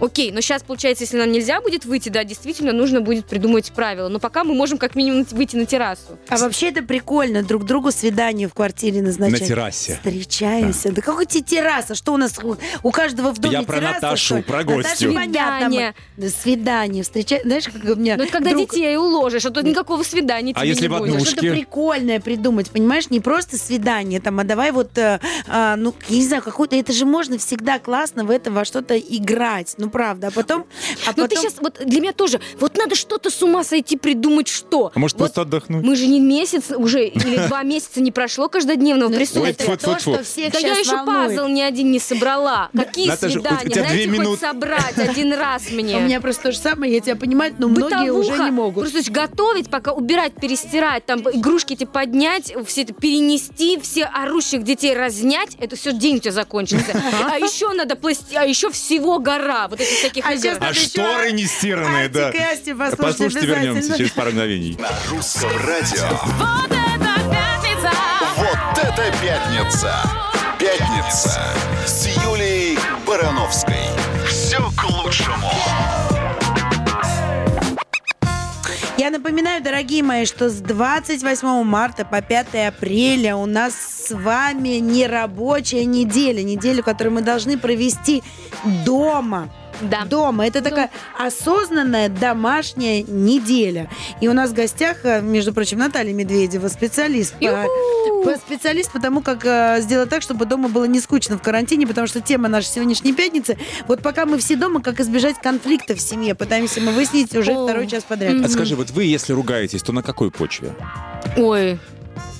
Окей, но сейчас, получается, если нам нельзя будет выйти, да, действительно нужно будет придумать правила. Но пока мы можем как минимум выйти на террасу. А вообще это прикольно, друг другу свидание в квартире назначать. На террасе. Встречаемся. Да, какой тебе терраса? Что у нас у, у каждого в доме Я про терраса, Наташу, про Наташа, гостью. понятно. Свидание. Да, свидание. Встречай... Знаешь, как у меня Ну, это когда друг- детей уложишь, а то никакого свидания А тебе если не в будет. Что-то Ушки. прикольное придумать, понимаешь? Не просто свидание, там, а давай вот, э, а, ну, я не знаю, какой-то... Это же можно всегда классно в это во что-то играть. Ну, правда. А потом... А Ну, ты потом- сейчас, вот для меня тоже, вот надо что-то с ума сойти, придумать что. А может, Вот просто отдохнуть? Мы же не месяц уже, или два <laughs> месяца не прошло каждодневного Ну, присутствия. Ой, это тьфу, то, тьфу, тьфу. что всех Да я еще волнует. пазл ни один не собрала. <laughs> Какие Наташа, у свидания? тебя Дайте минуты. хоть собрать один раз <laughs> мне. У меня просто то же самое, я тебя понимаю, но многие уже не могут. Просто ж готовить, пока убирать, перестирать, там игрушки эти поднять, все это перенести, все орущих детей разнять, это все день у тебя закончится. <laughs> А еще надо пласти, а еще всего гора. Вот этих всяких А игр. А шторы не стиранные, да. Послушайте, вернемся через пару мгновений. На русском радио. Вот это пятница! Вот это пятница! Пятница с Юлией Барановской. Все к лучшему. Я напоминаю, дорогие мои, что с 28 марта по 5 апреля у нас с вами нерабочая неделя. Неделю, которую мы должны провести дома. Да. Дома. Это такая осознанная домашняя неделя. И у нас в гостях, э, между прочим, Наталья Медведева, специалист по, по- специалист по тому, как э, сделать так, чтобы дома было не скучно в карантине, потому что тема нашей сегодняшней пятницы. Вот пока мы все дома, как избежать конфликтов в семье, пытаемся мы выяснить уже О. второй час подряд. А скажи, вот вы, если ругаетесь, то на какой почве? Ой,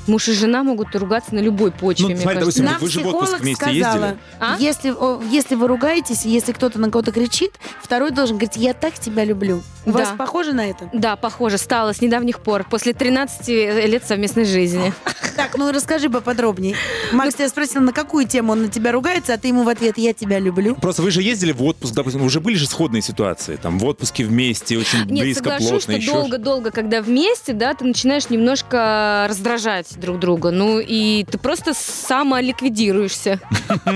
муж и жена могут ругаться на любой почве, Ну, мне смотри, кажется. допустим, Нам вы же в отпуск психолог вместе сказала, ездили? А? если, о, если вы ругаетесь, если кто-то на кого-то кричит, второй должен говорить, я так тебя люблю. У Да. вас похоже на это? Да, похоже, стало с недавних пор, после 13 лет совместной жизни. <laughs> Так, ну расскажи поподробнее. Макс тебя спросил, на какую тему он на тебя ругается, а ты ему в ответ, я тебя люблю. Просто вы же ездили в отпуск, допустим, уже были же сходные ситуации, там, в отпуске вместе, очень Нет, близко, соглашусь, плотно, что еще. долго-долго, когда вместе, да, ты начинаешь немножко раздражать друг друга. Ну, и ты просто самоликвидируешься.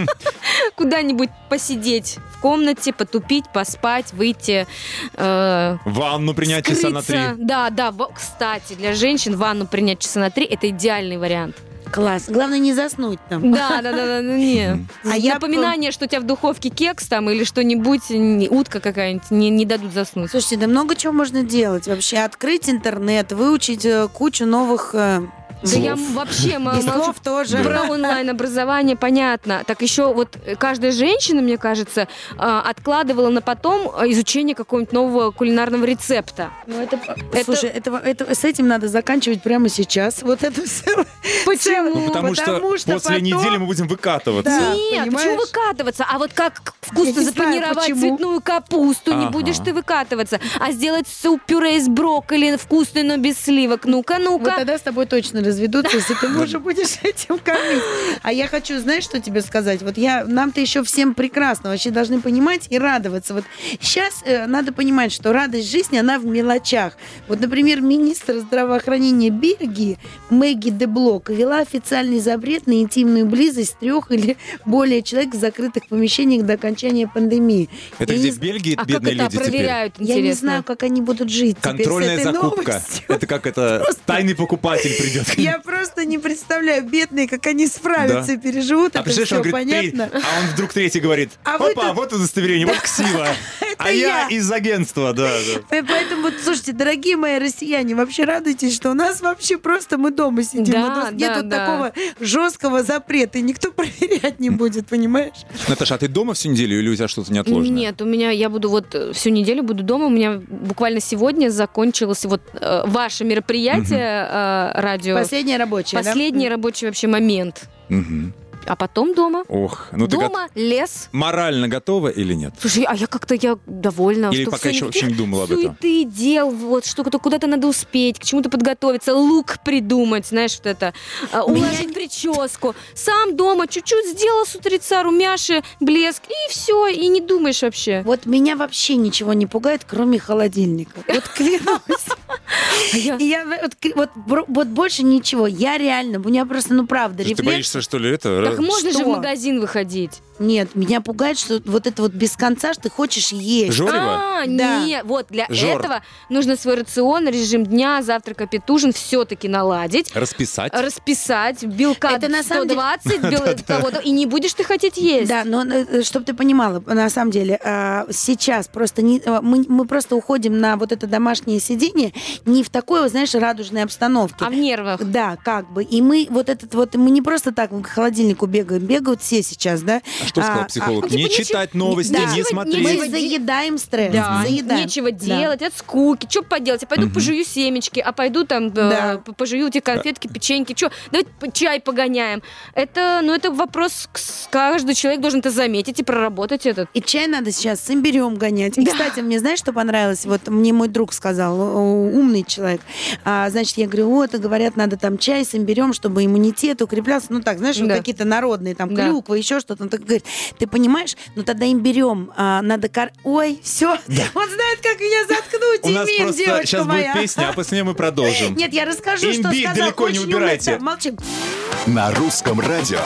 <laughs> Куда-нибудь посидеть в комнате, потупить, поспать, выйти. э, Ванну принять часа на три. Да, да. Кстати, для женщин ванну принять часа на три – это идеальный вариант. Класс. Главное не заснуть там. Да, да, да, да, ну не. А я Напоминание, что у тебя в духовке кекс там или что-нибудь, утка какая-нибудь, не, не дадут заснуть. Слушайте, да много чего можно делать вообще. Открыть интернет, выучить э, кучу новых э, Да я м- вообще молчу. слов тоже. Про онлайн-образование понятно. Так еще вот э, каждая женщина, мне кажется, а, откладывала на потом изучение какого-нибудь нового кулинарного рецепта. Ну, это, Это- Слушай, этого, это, с этим надо заканчивать прямо сейчас. Вот это все. Почему? Ну, потому, что, после потом- недели мы будем выкатываться. Да. Нет, понимаешь? почему выкатываться? А вот как вкусно не знаю, почему. цветную капусту, не Ага. будешь ты выкатываться. А сделать суп-пюре из брокколи вкусный, но без сливок. Ну-ка, Вот ну-ка. тогда с тобой точно разведутся, если ты мужа будешь этим кормить. А я хочу, знаешь, что тебе сказать? Вот я, нам-то еще всем прекрасно, вообще должны понимать и радоваться. Вот сейчас э, надо понимать, что радость жизни, она в мелочах. Вот, например, министр здравоохранения Бельгии Мэгги де Блок вела официальный запрет на интимную близость трех или более человек в закрытых помещениях до окончания пандемии. Это Я где не в Бельгии А как бедные это люди теперь? проверяют, Я не интересно? знаю, как они будут жить теперь с Контрольная этой закупка. новостью. Это как это тайный покупатель придет. Я просто не представляю, бедные, как они справятся Да. и переживут. А это все говорит, понятно. а он вдруг третий говорит, А опа, вот удостоверение, вот ксива. <laughs> А я я. из агентства, да, да. Поэтому, вот, слушайте, дорогие мои россияне, вообще радуйтесь, что у нас вообще просто мы дома сидим. Да, у нас да, нету да. такого жесткого запрета, и никто <laughs> проверять не будет, понимаешь? Наташа, а ты дома всю неделю или у тебя что-то неотложное? Нет, у меня, я буду вот э, всю неделю буду дома. У меня буквально сегодня закончилось вот э, ваше мероприятие э, радио. Последняя рабочая, да? Последний рабочий вообще момент. Мгм. А потом дома. Ох, ну ты дома, лес. гот- морально готова или нет? Слушай, а я как-то я довольна. Или что пока еще вообще не думала об этом? суеты, дел, вот что-то куда-то надо успеть, к чему-то подготовиться, лук придумать, знаешь, вот это, а, уложить прическу. Сам дома чуть-чуть сделал с утреца румяши, блеск, и все, и не думаешь вообще. Вот меня вообще ничего не пугает, кроме холодильника. Вот клянусь. <laughs> А я- И я вот, больше ничего. Я реально, у меня просто, ну правда, Ты рефлекс. боишься, что ли, это? Так можно же Что? в магазин выходить. Нет, меня пугает, что вот это вот без конца, что ты хочешь есть. Жорево? А, Да. нет, вот для Жор. этого нужно свой рацион, режим дня, завтрак, обед, ужин все-таки наладить. Расписать? расписать, белка Это на самом деле- 120, бел- <laughs> и не будешь ты хотеть есть. Да, но чтобы ты понимала, на самом деле а, сейчас просто не, а, мы, мы просто уходим на вот это домашнее сидение не в такой, вот, знаешь, радужной обстановке. А в нервах. Да, как бы. И мы вот этот вот, мы не просто так к холодильнику бегаем, бегают все сейчас, да? А что сказал психолог? не читать новости, не смотреть. Мы заедаем стресс, нечего делать, от скуки. Что поделать? Я пойду пожую семечки, а пойду там э, пожую эти конфетки, печеньки. Что? Давайте чай погоняем. Это, ну, это вопрос, каждый человек должен это заметить и проработать этот. И чай надо сейчас с имбирем гонять. И, кстати, мне знаешь, что понравилось? Вот мне мой друг сказал, умный человек. А, значит, я говорю, вот, и говорят, надо там чай с имбирем, чтобы иммунитет укреплялся. Ну так, знаешь, вот какие-то народные, там, клюква, еще что-то. Говорит, ты понимаешь, ну тогда имбирем а, надо... Кор... Ой, все, <laughs> он знает, как меня заткнуть. У нас Эмиль, просто девочка сейчас моя. будет песня, а после нее мы продолжим. Нет, я расскажу, что Имбирь сказал. далеко не убирайте. Да, Молчи. На русском радио.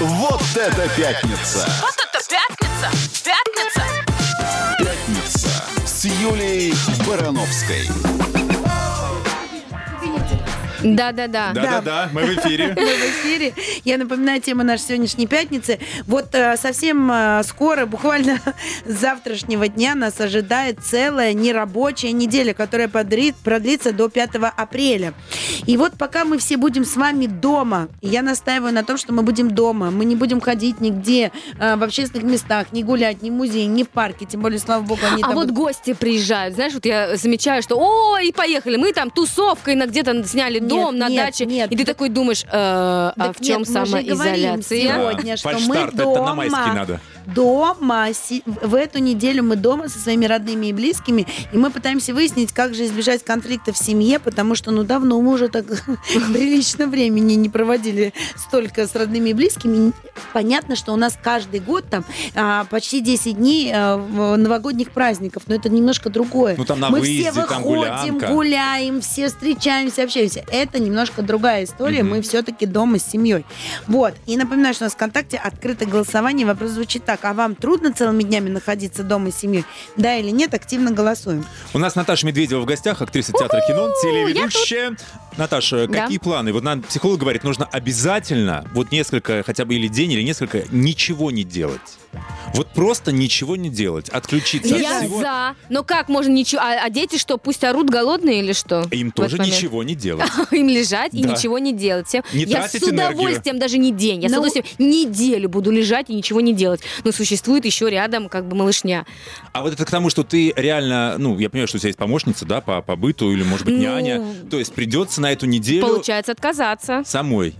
Вот это пятница! Вот это пятница! Пятница! Пятница с Юлией Барановской. Да-да-да. Да-да-да, мы в эфире. <laughs> Мы в эфире. Я напоминаю тему нашей сегодняшней пятницы. Вот э, совсем э, скоро, буквально <laughs> с завтрашнего дня, нас ожидает целая нерабочая неделя, которая продлится до 5 апреля. И вот пока мы все будем с вами дома, я настаиваю на том, что мы будем дома, мы не будем ходить нигде, э, в общественных местах, не гулять, ни в музее, ни в парке, тем более, слава богу, они А там вот будут. гости приезжают, знаешь, вот я замечаю, что ой, поехали, мы там тусовкой на где-то сняли Нет, дом на нет, даче, нет. и ты такой думаешь, э, а в чем самоизоляция? сегодня, что мы Фальштарт, это на майский дома. надо. Дома. В эту неделю мы дома со своими родными и близкими, и мы пытаемся выяснить, как же избежать конфликтов в семье, потому что, ну, давно мы уже так <laughs> прилично времени не проводили столько с родными и близкими. Понятно, что у нас каждый год там а, почти 10 дней а, в- новогодних праздников, но это немножко другое. Ну, там на мы выезде, все там выходим, гулянка. гуляем, все встречаемся, общаемся. Это немножко другая история. Мгм. Мы все-таки дома с семьей. Вот. И напоминаю, что у нас ВКонтакте открытое голосование. Вопрос звучит так. Так, а вам трудно целыми днями находиться дома с семьей? Да или нет? Активно голосуем. У нас Наташа Медведева в гостях, актриса театра кино, телеведущая. Наташа, Да. какие планы? Вот нам психолог говорит, нужно обязательно вот несколько, хотя бы или день, или несколько, ничего не делать. Вот просто ничего не делать, отключиться Я от всего. за. Но как можно ничего... А, а дети что, пусть орут голодные или что? Им тоже ничего не делать. <laughs> Им лежать и Да. ничего не делать. Не я тратить с удовольствием, даже не день, я с Ну- удовольствием неделю буду лежать и ничего не делать. Но существует еще рядом как бы малышня. А вот это к тому, что ты реально, ну, я понимаю, что у тебя есть помощница, да, по, по быту или, может быть, Ну, няня. То есть придется на эту неделю Получается отказаться. самой.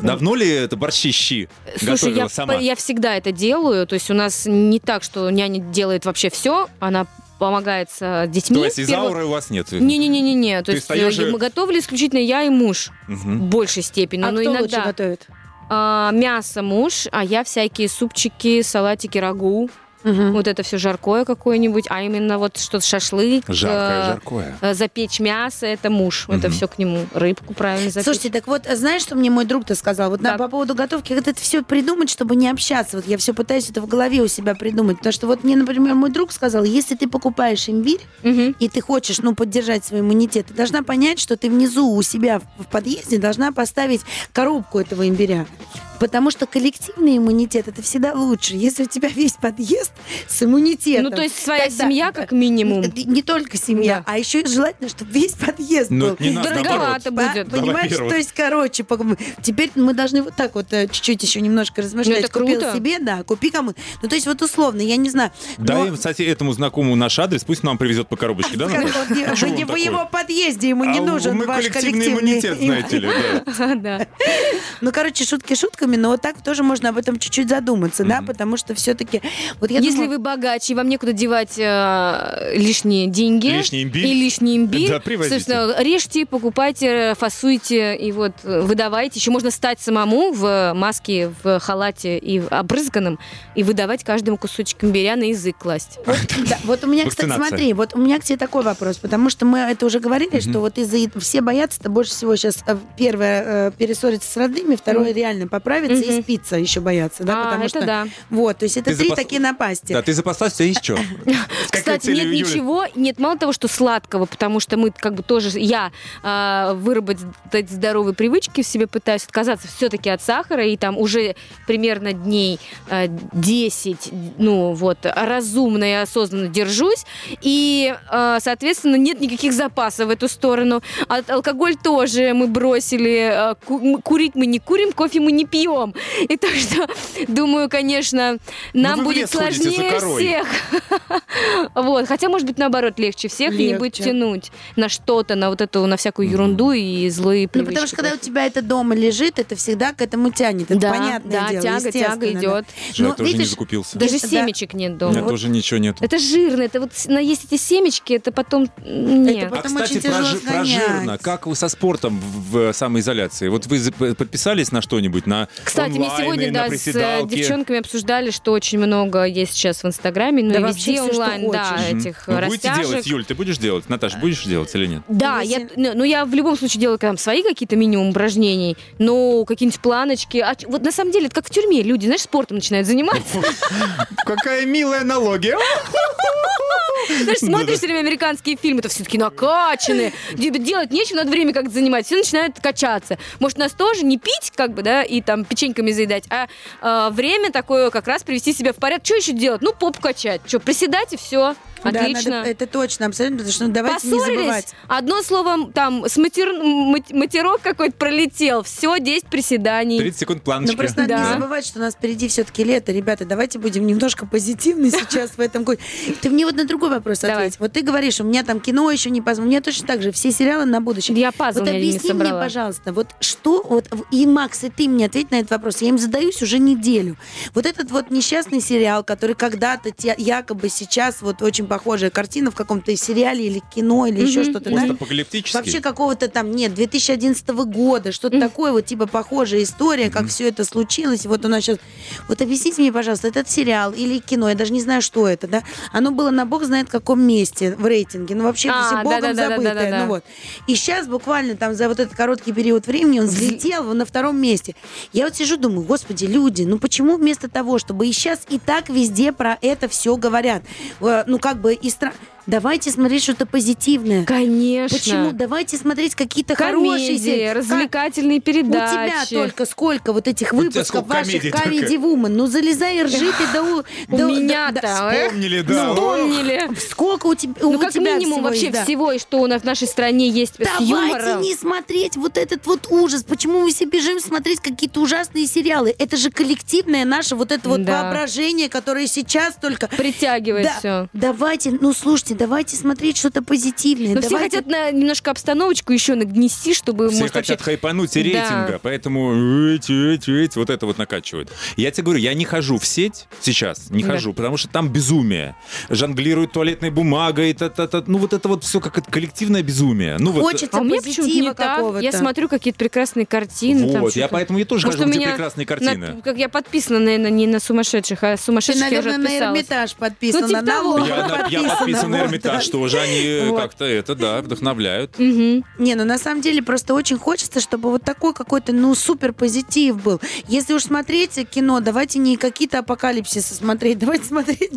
Давно ли это борщи щи Слушай, готовила я, сама? я всегда это делаю. То есть у нас не так, что няня делает вообще все, она помогает с детьми. То есть из ауры у вас нет? Не-не-не-не-не. То Ты есть э, и- мы готовили исключительно я и муж. Мгм. В большей степени. а но кто лучше иногда готовит? А, мясо муж, а я всякие супчики, салатики, рагу. Мгм. Вот это все жаркое какое-нибудь, а именно вот что-то шашлык. Жаркое, э, жаркое. э, Запечь мясо, это муж. Это Мгм. все к нему. Рыбку правильно запечь. Слушайте, так вот, знаешь, что мне мой друг-то сказал? Вот на, по поводу готовки, как это все придумать, чтобы не общаться. Вот я все пытаюсь это в голове у себя придумать. Потому что вот мне, например, мой друг сказал, если ты покупаешь имбирь, Мгм. и ты хочешь, ну, поддержать свой иммунитет, ты должна понять, что ты внизу у себя в подъезде должна поставить коробку этого имбиря. Потому что коллективный иммунитет это всегда лучше. Если у тебя весь подъезд с иммунитетом. Ну, то есть своя тогда- семья как минимум. Не, не только семья, а еще и желательно, чтобы весь подъезд Но был. не надо, Дороговато наоборот. Будет. Да, Понимаешь, то есть, короче, теперь мы должны вот так вот э, чуть-чуть еще немножко размышлять. Ну, это Купил круто. себе, да, купи кому. Ну, то есть, вот условно, я не знаю. Дай, но- кстати, этому знакомому наш адрес, пусть нам привезет по коробочке, да, А не в такой? его подъезде, ему не А нужен ваш коллективный иммунитет, знаете ли, да. <laughs> Да. Ну, короче, шутки шутками, но вот так тоже можно об этом чуть-чуть задуматься, да, потому что все-таки... Вот я Если думаю, вы богаче, и вам некуда девать э, лишние деньги Лишний имбирь. и лишний имбирь, Да, привозите. собственно, режьте, покупайте, фасуйте и вот э, выдавайте. Еще можно стать самому в маске, в халате и в обрызганном и выдавать каждому кусочек имбиря на язык класть. <laughs> Да, вот у меня, кстати, смотри, вот у меня к тебе такой вопрос, потому что мы это уже говорили, что вот из-за все боятся-то больше всего сейчас первое э, перессориться с родными, второе реально поправиться и спиться еще боятся, да, а, потому это что да. вот, то есть это Ты три запас- такие напасти. Да, ты запаслась, <laughs> у тебя есть что? Кстати, нет ничего, нет мало того, что сладкого, потому что мы как бы тоже, я а, выработать здоровые привычки в себе пытаюсь отказаться все-таки от сахара, и там уже примерно дней а, 10, ну вот, разумно и осознанно держусь, и, а, соответственно, нет никаких запасов в эту сторону. От алкоголь тоже мы бросили, а, ку- м- курить мы не курим, кофе мы не пьем. И так что, думаю, конечно, нам Ну, в будет сложнее всех. <laughs> Вот, хотя, может быть, наоборот, легче всех и не будет Легче. тянуть на что-то, на вот эту, на всякую ерунду и злые Ну, привычки. потому что когда у тебя это дома лежит, это всегда к этому тянет. Это да, понятное да, дело, тяга, тяга естественно, да. идет. Что, Ну, я тоже не закупился. Даже Да. семечек нет У меня дома. тоже ничего нет. Это жирно, это вот на- есть эти семечки, это потом нет. Это А, Потом кстати, очень тяжело про, жирно. Как вы со спортом в, в самоизоляции? Вот вы подписались на что-нибудь? На Кстати, мы онлайны, сегодня да, с э, девчонками обсуждали, что очень много есть сейчас в Инстаграме, ну Да и вообще везде что онлайн, да, этих Вы будете растяжек. делать, Юль, ты будешь делать? Наташ, будешь делать или нет? Да, я, ну, ну, я в любом случае делаю там свои какие-то минимум упражнений, но какие-нибудь планочки. А вот на самом деле это как в тюрьме. Люди, знаешь, спортом начинают заниматься. Какая милая аналогия. <laughs> Знаешь, смотришь все время американские фильмы, это все таки накачанные. <laughs> Де- Делать нечего, надо время как-то занимать. Все начинают качаться. Может, нас тоже не пить, как бы, да, и там печеньками заедать, а а, время такое как раз привести себя в порядок. Что еще делать? Ну, поп качать. Что, приседать и все. Да, Отлично. надо- это точно, абсолютно, потому что ну, давайте не Поссорились, забывать. одно слово, там, с матер- мат- матерок какой-то пролетел, все, 10 приседаний. 30 секунд Ну, планочки. просто надо Да. не забывать, что у нас впереди все-таки лето. Ребята, давайте будем немножко позитивны <laughs> сейчас в этом годе. Ты мне вот на другой вопрос ответь. Вот ты говоришь, у меня там кино еще не позволено. У меня точно так же, все сериалы на будущее. Я пазл Вот не объясни мне, пожалуйста, вот что, вот, и Макс, и ты мне ответь на этот вопрос. Я им задаюсь уже неделю. Вот этот вот несчастный сериал, который когда-то якобы сейчас вот очень похожая картина в каком-то сериале или кино, или еще что-то, да? Вообще какого-то там, нет, 2011 года, что-то такое, вот типа похожая история, как все это случилось. Вот у нас сейчас... Вот объясните мне, пожалуйста, этот сериал или кино, я даже не знаю, что это, да? Оно было на бог знает каком месте в рейтинге. Ну, вообще, А, все богом забытое. Ну, вот. И сейчас буквально там за вот этот короткий период времени он взлетел на втором месте. Я вот сижу, думаю, господи, люди, ну почему вместо того, чтобы и сейчас и так везде про это все говорят? Ну, как бы и стра... Давайте смотреть что-то позитивное. Конечно. Почему? Давайте смотреть какие-то хорошие Комедии, серии. развлекательные Как- У тебя передачи. только сколько вот этих выпусков ваших комедий Comedy Woman. Ну, залезай и ржи ты до... у- меня-то, да- э? Вспомнили, да. Вспомнили. Сколько у тебя Ну, у как тебя минимум всего вообще всего, и что у нас в нашей стране есть с Давайте юмором. не смотреть вот этот вот ужас. Почему мы все бежим смотреть какие-то ужасные сериалы? Это же коллективное наше вот это вот Да. воображение, которое сейчас только... Притягивает Да, все. Давайте, ну слушайте, давайте смотреть что-то позитивное. Но все давайте... хотят на немножко обстановочку еще нагнести, чтобы, Все может, хотят вообще... хайпануть и Да. рейтинга, поэтому эть, эть, эть, вот это вот накачивают. Я тебе говорю, я не хожу в сеть сейчас, не Да. хожу, потому что там безумие. Жонглируют туалетной бумагой, та -та -та. ну вот это вот все как это коллективное безумие. Ну вот, Хочется А позитива так. какого-то. Я смотрю какие-то прекрасные картины. там вот, я что-то. поэтому и тоже Может, хожу, у где меня прекрасные на- картины. как я подписана, наверное, не на сумасшедших, а Ты, сумасшедших я уже наверное, на. Эрмитаж подписана, Ну, типа на того. Я, на- я подписана, подписан на вот, Эрмитаж, да. тоже они Вот. как-то это, да, вдохновляют. Не, ну на самом деле просто очень хочется, чтобы вот такой какой-то, ну, супер позитив был. Если уж смотреть кино, давайте не какие-то апокалипсисы смотреть, давайте смотреть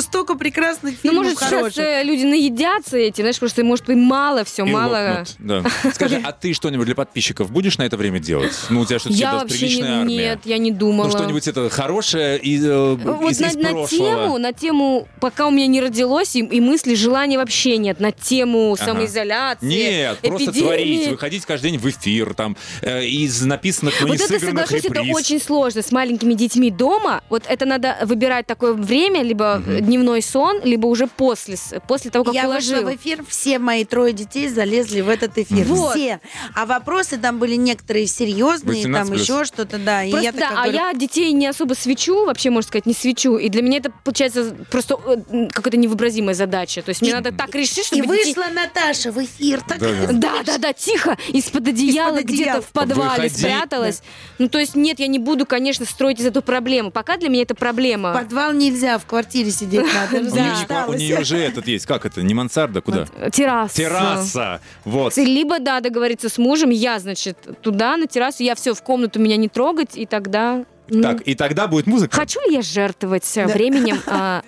столько прекрасных Ну, фильмов может, сейчас хороших. э, люди наедятся этим, знаешь, просто, может быть, мало все, И мало. лопнут, да. Скажи, а ты что-нибудь для подписчиков будешь на это время делать? Ну, у тебя что-то Я вообще приличная не, армия. нет, я не думала. Ну, что-нибудь это хорошее из, э, Вот из, на, из на прошлого. тему, на тему, пока у меня не родилось, и, и мысли, желания вообще нет, на тему Ага. самоизоляции, Нет, просто эпидемии. творить, выходить каждый день в эфир, там, э, из написанных, но Вот не это, соглашусь, это реприз. очень сложно с маленькими детьми дома. Вот это надо выбирать такое время, либо дневной сон, либо уже после, после того, как Я уложил. вышла в эфир, все мои трое детей залезли в этот эфир. Вот. Все. А вопросы там были некоторые серьезные, 18 там плюс. еще что-то, да. И Просто, я да, такая а говорю, я детей не особо свечу, вообще, можно сказать, не свечу. И для меня это, получается, просто э, какая-то невообразимая задача. То есть мне И- надо так решить, И чтобы детей- вышла Наташа в эфир. Так Да, да. <laughs> Да, да, да, тихо, из-под одеяла, Из-под где-то одеяла. в подвале Выходи. спряталась. Ну, то есть, нет, я не буду, конечно, строить из этого проблему. Пока для меня это проблема. Подвал нельзя, в квартире сидеть <laughs> надо. У нее, у же этот есть, как это, не мансарда, куда? Терраса. Терраса. Вот. Либо, да, договориться с мужем, я, значит, туда, на террасу, я все, в комнату меня не трогать, и тогда... ну, Так, и тогда будет музыка. Хочу ли я жертвовать э, временем <laughs> а,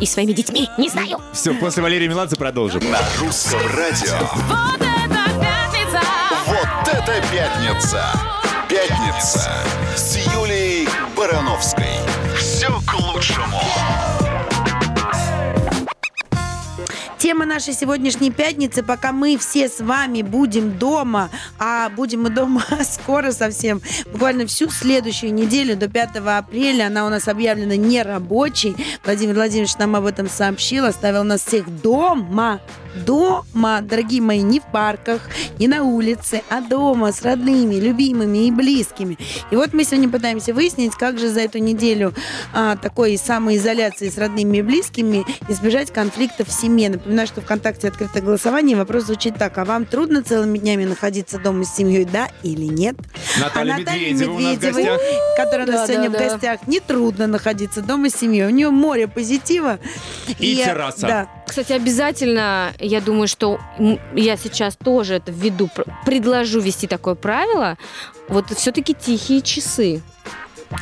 и своими детьми? Не знаю. Все, после Валерия Меладзе продолжим. На русском радио. Вот это пятница! Вот это пятница! Пятница с Юлей Барановской. Все к лучшему. Тема нашей сегодняшней пятницы, пока мы все с вами будем дома, а будем мы дома <laughs> скоро совсем, буквально всю следующую неделю до 5 апреля, она у нас объявлена нерабочей. Владимир Владимирович нам об этом сообщил, оставил нас всех дома. Дома, дорогие мои, не в парках, не на улице, а дома с родными, любимыми и близкими. И вот мы сегодня пытаемся выяснить, как же за эту неделю а, такой самоизоляции с родными и близкими избежать конфликтов в семье. Напоминаю, что ВКонтакте открытое голосование. Вопрос звучит так. А вам трудно целыми днями находиться дома с семьей, да или нет? Наталья а Наталье Медведева у нас в гостях. которая у нас Да, сегодня да, в да. гостях, не трудно находиться дома с семьей. У нее море позитива. И э, терраса. Да, Кстати, обязательно, я думаю, что я сейчас тоже это введу, пр- предложу ввести такое правило. Вот все-таки тихие часы.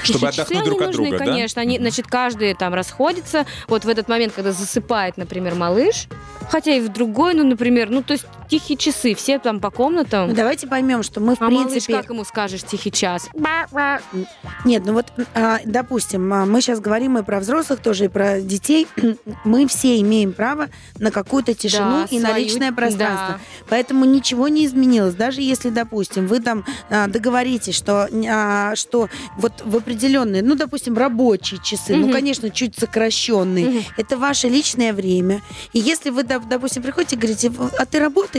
Чтобы часы, отдохнуть друг от нужны, друга, да? конечно. Они, значит, каждый там расходится. Вот в этот момент, когда засыпает, например, малыш, хотя и в другой, ну, например, ну, то есть тихие часы, все там по комнатам. Ну, давайте поймем, что мы, в а малыш, принципе... как ему скажешь тихий час? Нет, ну вот, а, допустим, а, мы сейчас говорим и про взрослых тоже, и про детей. <clears throat> Мы все имеем право на какую-то тишину Да, и на свою- личное пространство. да. Поэтому ничего не изменилось. Даже если, допустим, вы там а, договоритесь, что, что вот в определенные, ну, допустим, рабочие часы, ну, Мгм. конечно, чуть сокращенные. Мгм. Это ваше личное время. И если вы, доп- допустим, приходите и говорите, а ты работаешь?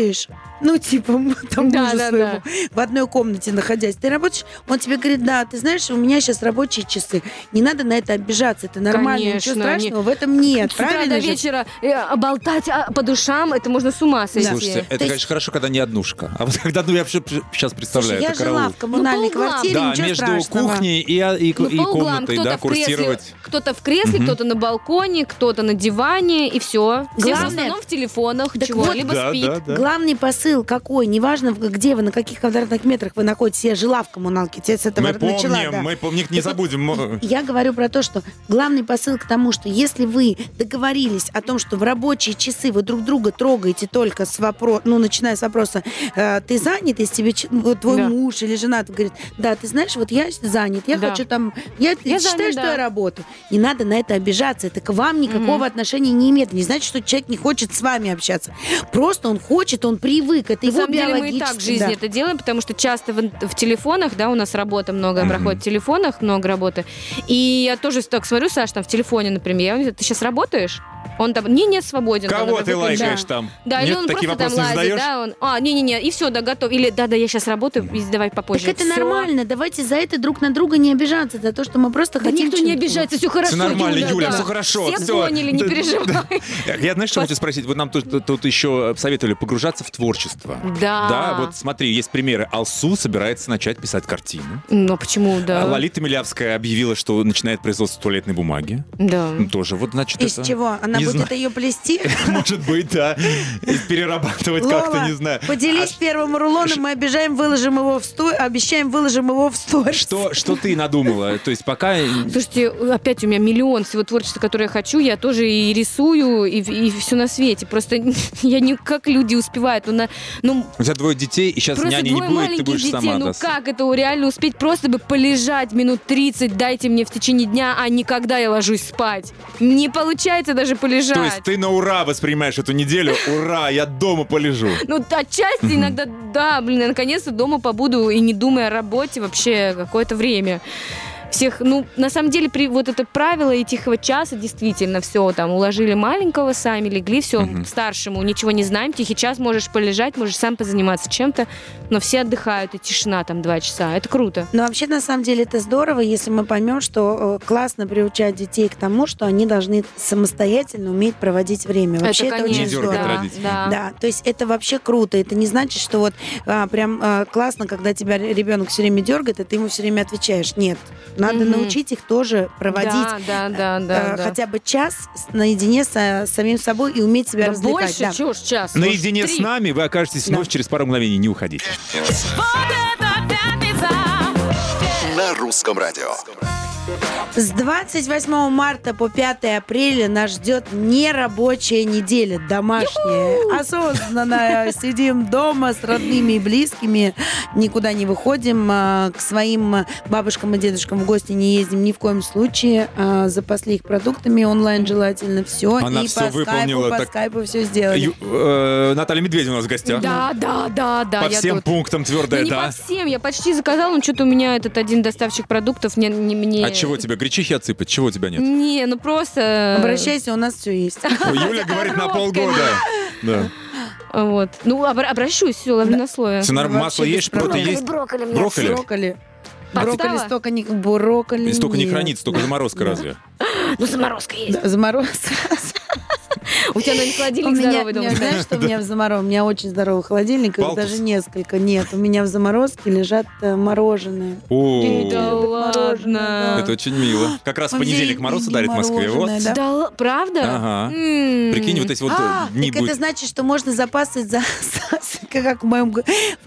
Ну, типа, <laughs> там Да, мужу да, своему, в одной комнате находясь, ты работаешь? Он тебе говорит, да, ты знаешь, у меня сейчас рабочие часы. Не надо на это обижаться, это нормально, ничего Конечно, страшного в этом нет. С Правильно до же? вечера э, болтать а, по душам, это можно с ума сойти. Слушайте, это, То есть- конечно, хорошо, когда не однушка. А вот <laughs> когда, ну, я вообще сейчас представляю, Слушай, я это караул. жила в коммунальной Ну, квартире, Да, ничего между страшного. кухней и, а, и, Ну, и по углам, комнатой, кто-то да, в кресле, курсировать. кто-то в кресле, кто-то на балконе, кто-то на диване, и все. Все в Главное- основном в телефонах, Так чего, вот- либо Да, спит. да, да. Главный посыл какой, неважно, где вы, на каких квадратных метрах вы находитесь, я жила в коммуналке, тебе с этого Мы начала. помним, да. мы помним, не забудем. Я говорю про то, что главный посыл к тому, что если вы договорились о том, что в рабочие часы вы друг друга трогаете только с вопроса, ну, начиная с вопроса, э, ты занят, если тебе вот твой Да. муж или жена говорит, да, ты знаешь, вот я занят, я Да. хочу там, я, Я считаю, занят, что да. я работаю. Не надо на это обижаться, это к вам никакого отношения не имеет. Не значит, что человек не хочет с вами общаться. Просто он хочет, он привык, это На его самом деле мы и так в жизни да. это делаем, потому что часто в, в телефонах, да, у нас работа много Мгм. проходит в телефонах, много работы. И я тоже так смотрю, Саш, там в телефоне, например, я говорю, ты сейчас работаешь? Он там, не, не, свободен. Кого ты выключить». лайкаешь там? Да, или Нет, он такие просто там лазит, задаешь? да, он, а, не-не-не, и все, да, готов. Или, да-да, я сейчас работаю, и давай попозже. Так это Всё. нормально. Давайте за это друг на друга не обижаться, за то, что мы просто Да хотим... никто не обижается, все хорошо, Все нормально, Юля, да. все хорошо. Все всё. поняли, не Да, переживай. да. Я, знаешь, что хочу спросить? Вот нам тут, тут еще советовали погружаться в творчество. Да. Да, вот смотри, есть примеры. Алсу собирается начать писать картины. Ну, а почему, да? А Лолита Милявская объявила, что начинает производство туалетной бумаги. Да. Тоже вот, значит, Из это... чего? Она Не будет знаю. ее плести? <laughs> Может быть, да. И Перерабатывать как-то, не знаю. Поделись А первым рулоном, мы обижаем, выложим его в сто... обещаем, выложим его в сторис. Что, что ты надумала? То есть пока... Слушайте, опять у меня миллион всего творчества, которое я хочу. Я тоже и рисую, и, все на свете. Просто <laughs> я не как люди успевают. Ну, на, ну У тебя двое детей, и сейчас няни не двое будет, ты маленьких будешь детей. сама. ну да. как это реально успеть? Просто бы полежать минут 30, дайте мне в течение дня, а не когда я ложусь спать. Не получается даже полежать. То есть ты на ура воспринимаешь эту неделю. <laughs> Ура, я дома полежу. Ну, отчасти иногда, да, блин, я наконец-то дома побуду и не думая о работе вообще какое-то время. Всех, ну, на самом деле, при, вот это правило и тихого часа действительно все, там, уложили маленького сами, легли, все, Мгм. старшему ничего не знаем, тихий час, можешь полежать, можешь сам позаниматься чем-то, но все отдыхают, и тишина там два часа, это круто. Но вообще, на самом деле, это здорово, если мы поймем, что э, классно приучать детей к тому, что они должны самостоятельно уметь проводить время. Вообще, это, очень Не дергать здорово. родителей. да. Да, то есть это вообще круто. Это не значит, что вот а, прям а, классно, когда тебя ребенок все время дергает, и ты ему все время отвечаешь. Нет, надо Мгм. научить их тоже проводить Да, да, да, да, э, да. хотя бы час с- наедине со самим собой и уметь себя Да развлекать. больше, да. чего ж час? Наедине может, с нами вы окажетесь Да. вновь через пару мгновений. Не уходите. Вот это пятница. На русском радио. С 28 марта по 5 апреля нас ждет нерабочая неделя, домашняя, осознанная. Сидим дома с родными и близкими, никуда не выходим, а, к своим бабушкам и дедушкам в гости не ездим ни в коем случае, а, запасли их продуктами онлайн желательно все, Она и всё по выполнила скайпу, по так- скайпу все сделали. Ю- э, Наталья Медведева у нас в гостях. Да, да, да, да, По всем тут. пунктам твердая, Ну, не да. по всем, я почти заказала, но что-то у меня этот один доставщик продуктов не, не мне... А чего тебе гречихи отсыпать? Чего у тебя нет? Не, ну просто... Обращайся, у нас все есть. <laughs> Юля говорит на полгода. Да. Вот. Ну, обра- обращусь, все, ловлю на слове. Масло есть, что-то есть? брокколи Брокколи? Брокколи. Столько не... Брокколи столько не хранится, столько заморозка разве? Ну, заморозка есть. Да, замороз. <laughs> У тебя, наверное, У холодильник меня, здоровый дома. знаешь, что у меня в заморозке? У меня очень здоровый холодильник, их даже несколько. Нет, у меня в заморозке лежат э, мороженое. О, Да ладно. это очень мило. Как раз в Он понедельник мороз ударит в Москве. Да? Правда? Ага. Прикинь, вот эти вот э, А, дни так это будет. значит, что можно запасывать за, <laughs> как в моем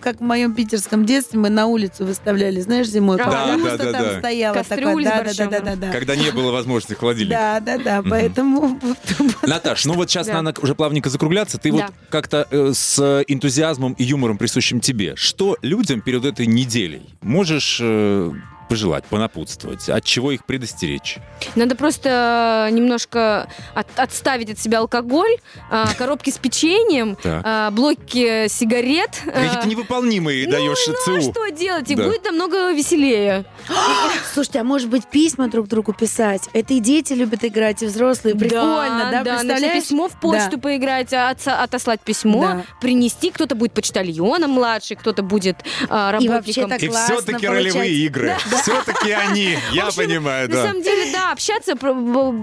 как в моем питерском детстве мы на улицу выставляли, знаешь, зимой, Да, потому да, что да, там да. стояла такая, да, да, да, да, да, да. Когда не было возможности холодильника. Да, да, да, поэтому <laughs> Наташ, ну вот сейчас Да. надо уже плавненько закругляться. Ты вот Да. как-то э, с энтузиазмом и юмором, присущим тебе, что людям перед этой неделей можешь э, пожелать, понапутствовать? От чего их предостеречь? Надо просто э, немножко от- отставить от себя алкоголь, э, <laughs> коробки с печеньем, э, блоки сигарет. Какие-то невыполнимые даешь ну, ну, а ЦУ. что делать? И Да. будет намного веселее. <gasps> Слушайте, а может быть письма друг другу писать? Это и дети любят играть, и взрослые. Прикольно, да? да, Представляешь? письмо в почту Да. поиграть, а отослать письмо, Да. принести. Кто-то будет почтальоном младший, кто-то будет работником. И все-таки ролевые игры. Все-таки они, я общем, понимаю, На да. самом деле, да, общаться,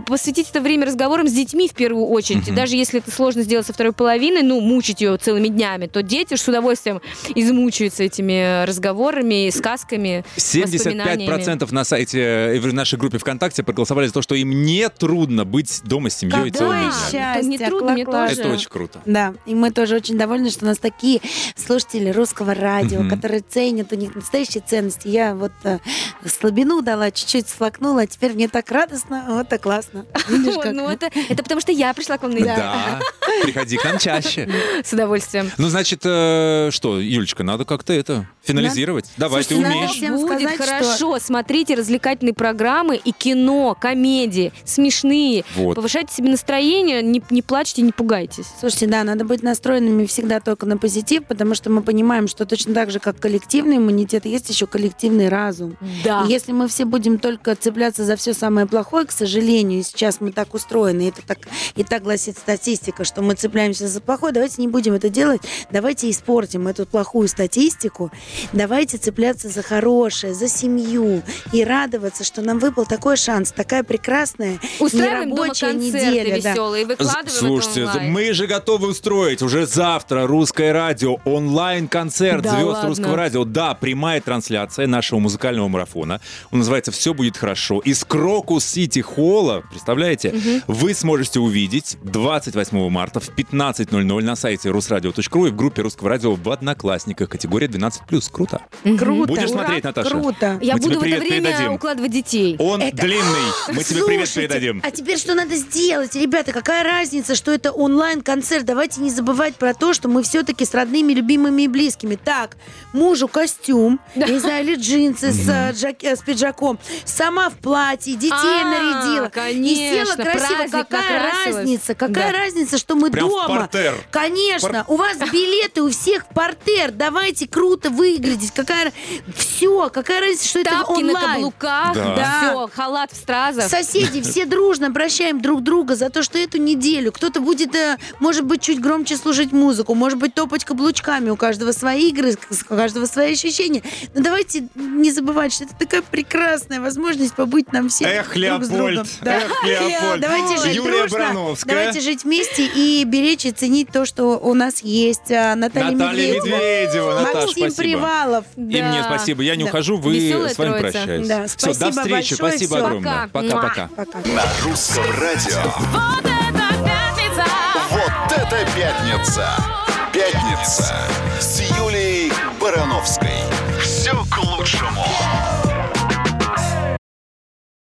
посвятить это время разговорам с детьми в первую очередь. Даже если это сложно сделать со второй половиной, ну, мучить ее целыми днями, то дети с удовольствием измучаются этими разговорами, сказками, воспоминаниями. 75% на сайте, э, в нашей группе ВКонтакте проголосовали за то, что им не трудно быть дома с семьей Какое целыми днями. счастье, Не трудно, мне тоже. Это очень круто. Да, и мы тоже очень довольны, что у нас такие слушатели русского радио, которые ценят, у них настоящие ценности. Я вот э, слабину дала, чуть-чуть сфлакнула, а теперь мне так радостно, вот так классно. Видишь, как? ну, это, это потому что я пришла к вам на. Да, приходи к нам чаще. С удовольствием. Ну, значит, э, что, Юлечка, надо как-то это финализировать. Давай, ты Слушайте, надо умеешь. всем Будет сказать, хорошо. Смотрите развлекательные программы и кино, комедии, смешные. Вот. Повышайте себе настроение, не, не плачьте, не пугайтесь. Слушайте, да, надо быть настроенными всегда только на позитив, потому что мы понимаем, что точно так же, как коллективный иммунитет, есть еще коллективный разум. Да. И Если мы все будем только цепляться за все самое плохое, к сожалению, сейчас мы так устроены, и это так, и так гласит статистика, что мы цепляемся за плохое, давайте не будем это делать, давайте испортим эту плохую статистику, давайте цепляться за хорошее, за семью и радоваться, что нам выпал такой шанс, такая прекрасная Устраиваем дома нерабочая концерты неделя. да. веселые, выкладываем Слушайте, это онлайн. мы же готовы устроить уже завтра русское радио, онлайн-концерт Да звезд ладно? русского радио. Да, прямая трансляция нашего музыкального марафона. Он называется «Все будет хорошо». Из Крокус Сити Холла, представляете, вы сможете увидеть 28 марта в 15.00 на сайте русрадио.ру и в группе русского радио в Одноклассниках, категория 12+. Круто. Круто. Будешь Ура, смотреть, Наташа? Круто. Я Мы тебе буду в это время передадим. укладывать детей. Он Это- длинный. Мы тебе привет передадим. А теперь что надо сделать? Ребята, какая разница, что это онлайн-концерт? Давайте не забывать про то, что мы все-таки с родными, любимыми и близкими. Так, мужу костюм, я не знаю, или джинсы с, э, джак- э, с пиджаком. Сама в платье, детей А, нарядила. И конечно, села красиво. праздник Какая накрасилась. разница? Какая Да. разница, что мы Прям в дома? партер. Конечно. У вас билеты у всех в партер. Давайте круто выглядеть. Какая... Все. Какая разница, что это Тапки на онлайн? каблуках, Да. все, халат в стразах. Соседи, все дружно прощаем друг друга за то, что эту неделю кто-то будет, э, может быть, чуть громче слушать музыку, может быть, топать каблучками, у каждого свои игры, у каждого свои ощущения. Но давайте не забывать, что это такая прекрасная возможность побыть нам всем Эх, друг с Леопольд, другом. Да. эх, Леопольд. Давайте жить Юлия дружно, Барановская. давайте жить вместе и беречь и ценить то, что у нас есть. А, Наталья, Наталья Медведева, Медведева, Наташа, Максим спасибо. Привалов. И мне спасибо. Я не Да. ухожу, вы Веселая с вами троица. прощаюсь. Да, Все, до встречи. большое, Спасибо всё. огромное. Пока. Пока-пока. Пока. На русском радио. Вот это пятница! Вот это пятница! Пятница с Юлией Барановской. Все к лучшему.